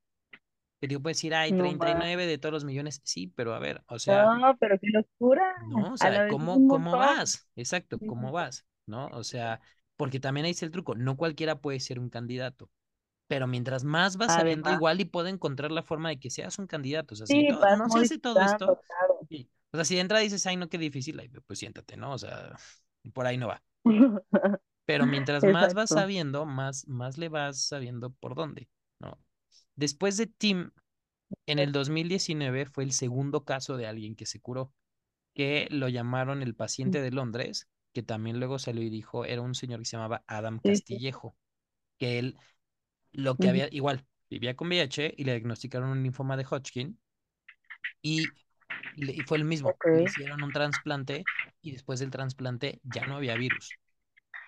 [SPEAKER 1] Que digo, puedes decir, hay
[SPEAKER 2] No más.
[SPEAKER 1] 39 de todos los millones. Sí, pero a ver, o sea,
[SPEAKER 2] No, pero qué locura.
[SPEAKER 1] no, o sea, ¿cómo, cómo vas? Exacto, ¿cómo vas? ¿No? O sea, porque también ahí está el truco, no cualquiera puede ser un candidato, pero mientras más vas sabiendo, igual y puedo encontrar la forma de que seas un candidato, o sea, si
[SPEAKER 2] sí,
[SPEAKER 1] no,
[SPEAKER 2] vas
[SPEAKER 1] no todo esto,
[SPEAKER 2] claro.
[SPEAKER 1] sí. O sea, si de entrada dices, ay, no, qué difícil, ay, pues siéntate, ¿no? O sea, por ahí no va. Pero mientras más vas sabiendo, más, más le vas sabiendo por dónde, ¿no? Después de Tim, en el 2019 fue el segundo caso de alguien que se curó que lo llamaron el paciente de Londres, que también luego salió y dijo, era un señor que se llamaba Adam. Castillejo, que él lo que había, igual, vivía con VIH y le diagnosticaron un linfoma de Hodgkin y, le- y fue el mismo, le hicieron un trasplante y después del trasplante ya no había virus,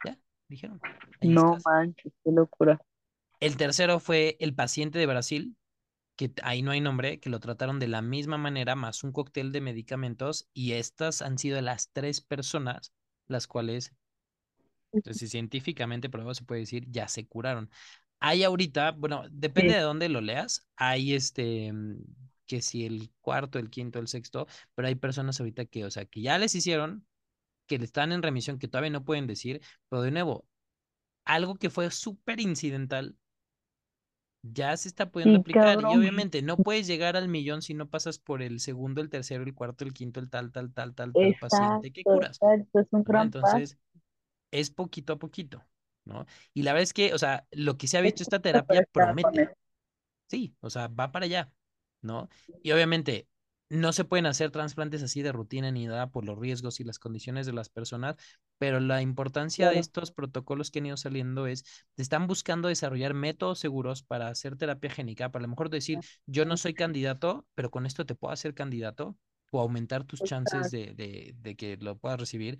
[SPEAKER 1] ya, dijeron,
[SPEAKER 2] No
[SPEAKER 1] estás.
[SPEAKER 2] manches, qué locura.
[SPEAKER 1] El tercero fue el paciente de Brasil, que ahí no hay nombre, que lo trataron de la misma manera, más un cóctel de medicamentos, y estas han sido las tres personas las cuales Entonces, científicamente probado se puede decir, ya se curaron. Hay ahorita, bueno, depende
[SPEAKER 2] Sí,
[SPEAKER 1] de dónde lo leas, hay este, mm, que si el cuarto, el quinto, el sexto, pero hay personas ahorita que, o sea, que ya les hicieron, que están en remisión, que todavía no pueden decir, pero de nuevo, algo que fue súper incidental, ya se está pudiendo
[SPEAKER 2] sí,
[SPEAKER 1] aplicar y
[SPEAKER 2] cabrón.
[SPEAKER 1] obviamente no puedes llegar al millón si no pasas por el segundo, el tercero, el cuarto, el quinto, el tal, tal, tal, tal, tal paciente que
[SPEAKER 2] Exacto,
[SPEAKER 1] curas,
[SPEAKER 2] exacto, es un gran paso.
[SPEAKER 1] Entonces es poquito a poquito, ¿no? Y la verdad es que, o sea, lo que se ha visto, esta terapia promete, sí, o sea, va para allá, ¿no? Y obviamente no se pueden hacer trasplantes así de rutina ni nada por los riesgos y las condiciones de las personas, pero la importancia de estos protocolos que han ido saliendo es, están buscando desarrollar métodos seguros para hacer terapia génica, para a lo mejor decir, yo no soy candidato, pero con esto te puedo hacer candidato o aumentar tus chances de, de, de que lo puedas recibir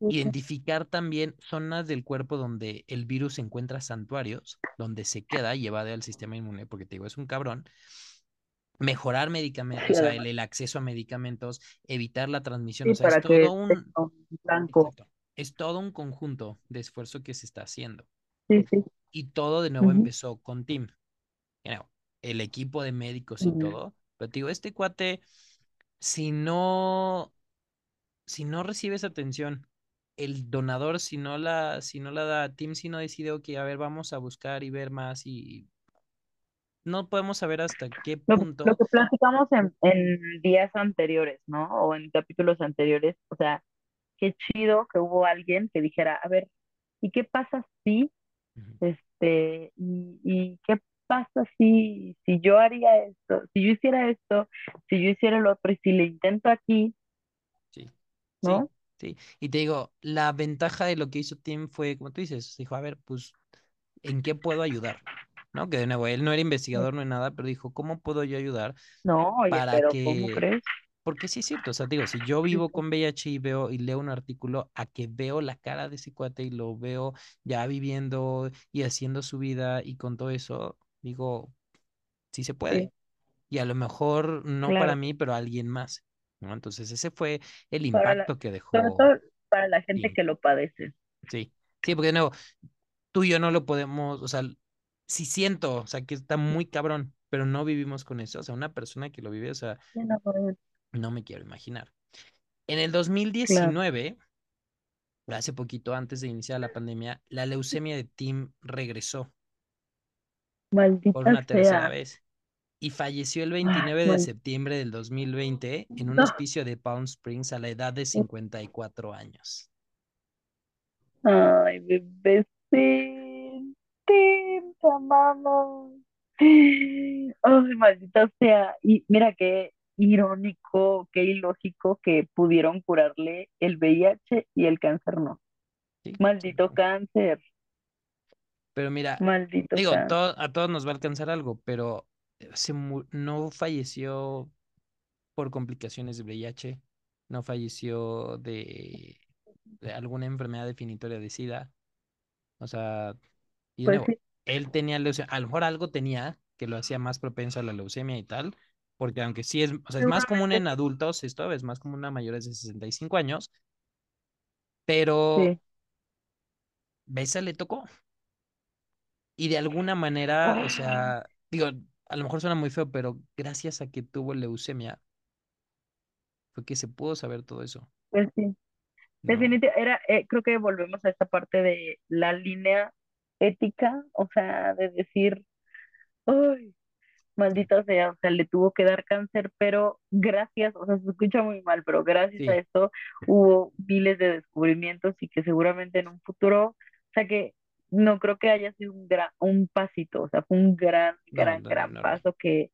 [SPEAKER 1] identificar también zonas del cuerpo donde el virus encuentra santuarios, donde se queda y evade al sistema inmune, porque te digo, es un cabrón. Mejorar medicamentos, o sea, el, acceso a medicamentos, evitar la transmisión, o
[SPEAKER 2] Sí,
[SPEAKER 1] sea, es todo un,
[SPEAKER 2] un blanco.
[SPEAKER 1] exacto, es todo un conjunto de esfuerzo que se está haciendo.
[SPEAKER 2] Sí, sí.
[SPEAKER 1] Y todo de nuevo empezó con Tim, you know, el equipo de médicos y todo. Pero te digo, este cuate, si no si no recibes atención, el donador, si no la, si no la da, Tim, si no decide, ok, a ver, vamos a buscar y ver más y no podemos saber hasta qué
[SPEAKER 2] Lo, lo
[SPEAKER 1] punto.
[SPEAKER 2] que platicamos en, en días anteriores, ¿no? O en capítulos anteriores, o sea, qué chido que hubo alguien que dijera, a ver, ¿y qué pasa si, este, y, y qué pasa si, si yo haría esto, si yo hiciera esto, si yo hiciera lo otro, y si le intento aquí,
[SPEAKER 1] Sí,
[SPEAKER 2] ¿no?
[SPEAKER 1] sí. Y te digo, la ventaja de lo que hizo Tim fue, como tú dices, dijo, a ver, pues, ¿en qué puedo ayudar? ¿No? Que de nuevo, él no era investigador, no era nada, pero dijo, ¿cómo puedo yo ayudar
[SPEAKER 2] No, oye,
[SPEAKER 1] para
[SPEAKER 2] pero ¿cómo
[SPEAKER 1] que
[SPEAKER 2] crees?
[SPEAKER 1] Porque sí es cierto, o sea, digo, si yo vivo con VIH y veo y leo un artículo, a que veo la cara de ese cuate y lo veo ya viviendo y haciendo su vida y con todo eso, digo, sí se
[SPEAKER 2] sí,
[SPEAKER 1] puede. Y a lo mejor no para
[SPEAKER 2] claro.
[SPEAKER 1] mí, pero a alguien más, ¿no? Entonces ese fue el
[SPEAKER 2] la,
[SPEAKER 1] impacto que
[SPEAKER 2] sobre
[SPEAKER 1] dejó
[SPEAKER 2] todo para la gente que lo padece.
[SPEAKER 1] Sí, sí, porque de nuevo, tú y yo no lo podemos, o sea, sí siento, o sea, que está muy cabrón, pero no vivimos con eso. O sea, una persona que lo vive, o sea,
[SPEAKER 2] no,
[SPEAKER 1] me quiero imaginar. En el
[SPEAKER 2] Claro,
[SPEAKER 1] 2019 hace poquito antes de iniciar la pandemia, la leucemia de Tim regresó por
[SPEAKER 2] maldita
[SPEAKER 1] una tercera
[SPEAKER 2] sea.
[SPEAKER 1] vez y falleció el
[SPEAKER 2] Ay,
[SPEAKER 1] 29 de
[SPEAKER 2] maldita.
[SPEAKER 1] septiembre del 2020 en un hospicio de Palm Springs a la edad de 54 años.
[SPEAKER 2] Ay, bebecín, te amamos. Ay, maldita sea. Y mira qué irónico, qué ilógico que pudieron curarle el VIH y el cáncer no.
[SPEAKER 1] Sí,
[SPEAKER 2] Maldito
[SPEAKER 1] sí.
[SPEAKER 2] cáncer,
[SPEAKER 1] Pero mira,
[SPEAKER 2] maldito
[SPEAKER 1] digo, todo, a todos nos va a alcanzar algo, pero se no falleció por complicaciones de VIH, no falleció de de alguna enfermedad definitoria de SIDA. O sea, y
[SPEAKER 2] Pues sí,
[SPEAKER 1] él tenía leucemia, a lo mejor algo tenía que lo hacía más propenso a la leucemia y tal, porque aunque sí es, o sea, es más común en adultos, esto es más común a mayores de 65 años, pero
[SPEAKER 2] sí.
[SPEAKER 1] Besa le tocó. Y de alguna manera, o
[SPEAKER 2] Ah,
[SPEAKER 1] sea, digo, a lo mejor suena muy feo, pero gracias a que tuvo leucemia, fue que se pudo saber todo eso,
[SPEAKER 2] Pues sí.
[SPEAKER 1] ¿no?
[SPEAKER 2] Definitivamente, era, eh, creo que volvemos a esta parte de la línea ética, o sea, de decir, ay, maldita sea, o sea, le tuvo que dar cáncer, pero gracias, o sea, se escucha muy mal, pero gracias a esto hubo miles de descubrimientos y que seguramente en un futuro, o sea, que no creo que haya sido un gran, un pasito, o sea, fue un gran,
[SPEAKER 1] no,
[SPEAKER 2] gran,
[SPEAKER 1] no,
[SPEAKER 2] gran paso que,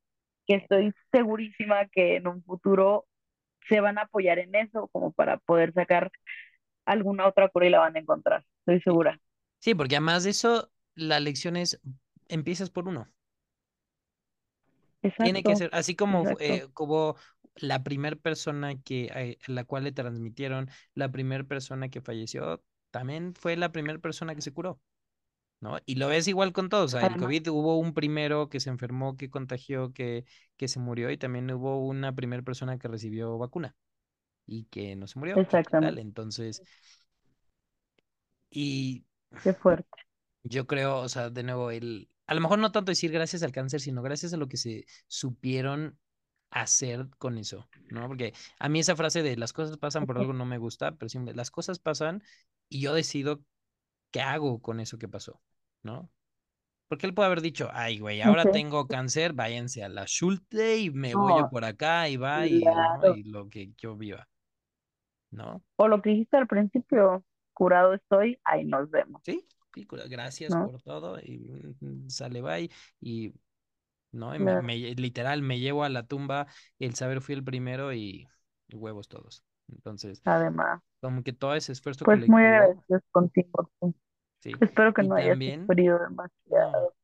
[SPEAKER 2] que estoy segurísima que en un futuro se van a apoyar en eso como para poder sacar alguna otra cura y la van a encontrar, estoy segura.
[SPEAKER 1] Sí, porque además de eso, la lección es, empiezas por uno. Tiene que
[SPEAKER 2] Exacto,
[SPEAKER 1] ser, así como,
[SPEAKER 2] exacto,
[SPEAKER 1] eh, como la primera persona que, eh, la cual le transmitieron, la primera persona que falleció, también fue la primera persona que se curó. ¿No? Y lo ves igual con todos, o sea, el COVID hubo un primero que se enfermó, que contagió, que, que se murió y también hubo una primera persona que recibió vacuna y que no se murió
[SPEAKER 2] exactamente,
[SPEAKER 1] Entonces, y
[SPEAKER 2] qué fuerte.
[SPEAKER 1] yo creo, o sea, de nuevo, el, a lo mejor no tanto decir gracias al cáncer, sino gracias a lo que se supieron hacer con eso, ¿no? Porque a mí esa frase de las cosas pasan por algo no me gusta, pero siempre las cosas pasan y yo decido qué hago con eso que pasó, ¿no? Porque él puede haber dicho, ay, güey, ahora tengo cáncer, váyanse a la Schulte y me voy por acá y va y, ¿no?
[SPEAKER 2] claro.
[SPEAKER 1] y lo que yo viva, ¿no?
[SPEAKER 2] O lo que dijiste al principio, curado estoy, ahí nos vemos,
[SPEAKER 1] Sí, sí, gracias
[SPEAKER 2] ¿no?
[SPEAKER 1] por todo y mm, sale, bye. Y, ¿no? Y me, literal, me llevo a la tumba el saber fui el primero y, y huevos todos. Entonces,
[SPEAKER 2] Además,
[SPEAKER 1] como que todo ese esfuerzo
[SPEAKER 2] pues muy
[SPEAKER 1] colectivo,
[SPEAKER 2] agradecidos contigo. Sí. Espero que
[SPEAKER 1] Y
[SPEAKER 2] no
[SPEAKER 1] también,
[SPEAKER 2] sufrido
[SPEAKER 1] no.
[SPEAKER 2] demasiado.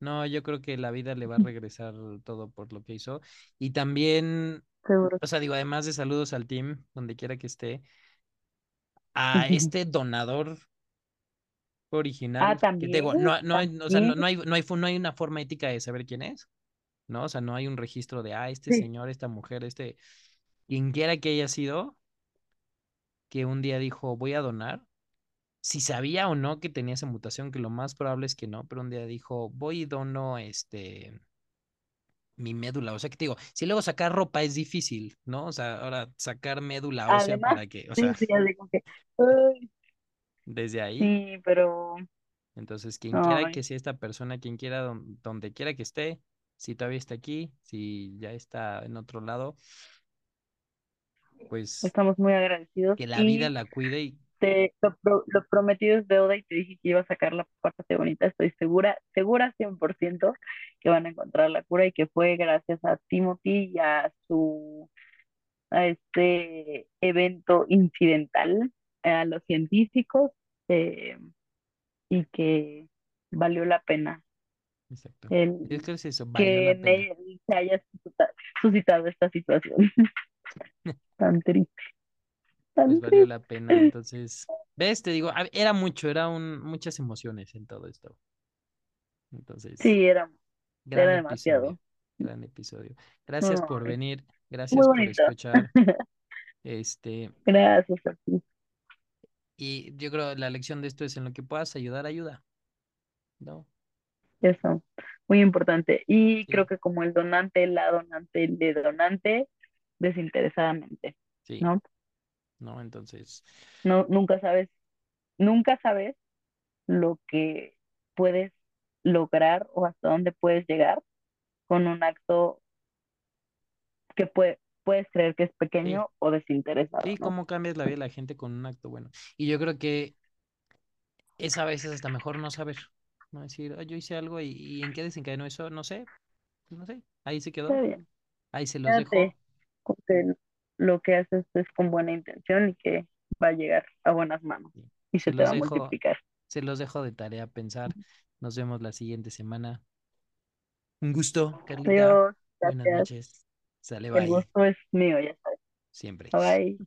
[SPEAKER 1] No, yo creo que la vida le va a regresar todo por lo que hizo. Y también
[SPEAKER 2] Seguro.
[SPEAKER 1] O sea, digo, además de saludos al team, donde quiera que esté, a este donador
[SPEAKER 2] Ah,
[SPEAKER 1] original, que te
[SPEAKER 2] también,
[SPEAKER 1] digo, no, no, hay- o sea, no, no hay, no hay, no hay una forma ética de saber quién es, ¿no? O sea, no hay un registro de, ah, este
[SPEAKER 2] sí.
[SPEAKER 1] señor, esta mujer, este, quien quiera que haya sido, que un día dijo, voy a donar, si sabía o no que tenía esa mutación, que lo más probable es que no, pero un día dijo, voy y dono, este, mi médula, o sea, que te digo, si luego sacar ropa es difícil, ¿no? O sea, ahora sacar médula ósea
[SPEAKER 2] Además,
[SPEAKER 1] para que, o
[SPEAKER 2] sí,
[SPEAKER 1] sea,
[SPEAKER 2] sí, ay,
[SPEAKER 1] desde ahí.
[SPEAKER 2] Sí, pero,
[SPEAKER 1] Entonces, quien quiera que sea esta persona, quien quiera, don- donde quiera que esté, si todavía está aquí, si ya está en otro lado, pues
[SPEAKER 2] estamos muy agradecidos
[SPEAKER 1] que la vida la cuide y
[SPEAKER 2] te, lo, lo prometido es deuda y te dije que iba a sacar la parte bonita, estoy segura, segura 100% que van a encontrar la cura y que fue gracias a Timothy y a su, a este evento incidental, a los científicos, eh, y que valió la pena.
[SPEAKER 1] Exacto. Yo
[SPEAKER 2] el
[SPEAKER 1] creo que es eso,
[SPEAKER 2] que en él se haya suscita- suscitado esta situación. Tan triste, Tan
[SPEAKER 1] valió la pena. Entonces, ves, te digo, era mucho, era un, muchas emociones en todo esto. Entonces,
[SPEAKER 2] Sí, era,
[SPEAKER 1] gran
[SPEAKER 2] era
[SPEAKER 1] episodio,
[SPEAKER 2] demasiado.
[SPEAKER 1] gran episodio. Gracias por venir, gracias por escuchar. Este,
[SPEAKER 2] Gracias a ti.
[SPEAKER 1] y yo creo la lección de esto es en lo que puedas ayudar, ayuda, ¿no?
[SPEAKER 2] Eso, muy importante. Y creo que como el donante, la donante, el de donante, desinteresadamente,
[SPEAKER 1] sí,
[SPEAKER 2] ¿no?
[SPEAKER 1] ¿No? Entonces,
[SPEAKER 2] No, nunca sabes, nunca sabes lo que puedes lograr o hasta dónde puedes llegar con un acto que puede, puedes creer que es
[SPEAKER 1] sí.
[SPEAKER 2] pequeño o desinteresado,
[SPEAKER 1] Sí,
[SPEAKER 2] ¿no?
[SPEAKER 1] cómo cambias la vida de la gente con un acto bueno. Y yo creo que es a veces hasta mejor no saber, no decir, "Ah, yo hice algo y, y en qué desencadenó eso, no sé, no sé, ahí se quedó, ahí se los dejo,
[SPEAKER 2] lo que haces es con buena intención y que va a llegar a buenas manos y
[SPEAKER 1] se
[SPEAKER 2] se te va a multiplicar.
[SPEAKER 1] se los dejo de tarea pensar. Nos vemos la siguiente semana. Un gusto, Carlita.
[SPEAKER 2] Adiós,
[SPEAKER 1] Buenas noches. Sale,
[SPEAKER 2] El
[SPEAKER 1] bye.
[SPEAKER 2] gusto es mío, ya sabes.
[SPEAKER 1] Siempre.
[SPEAKER 2] Bye.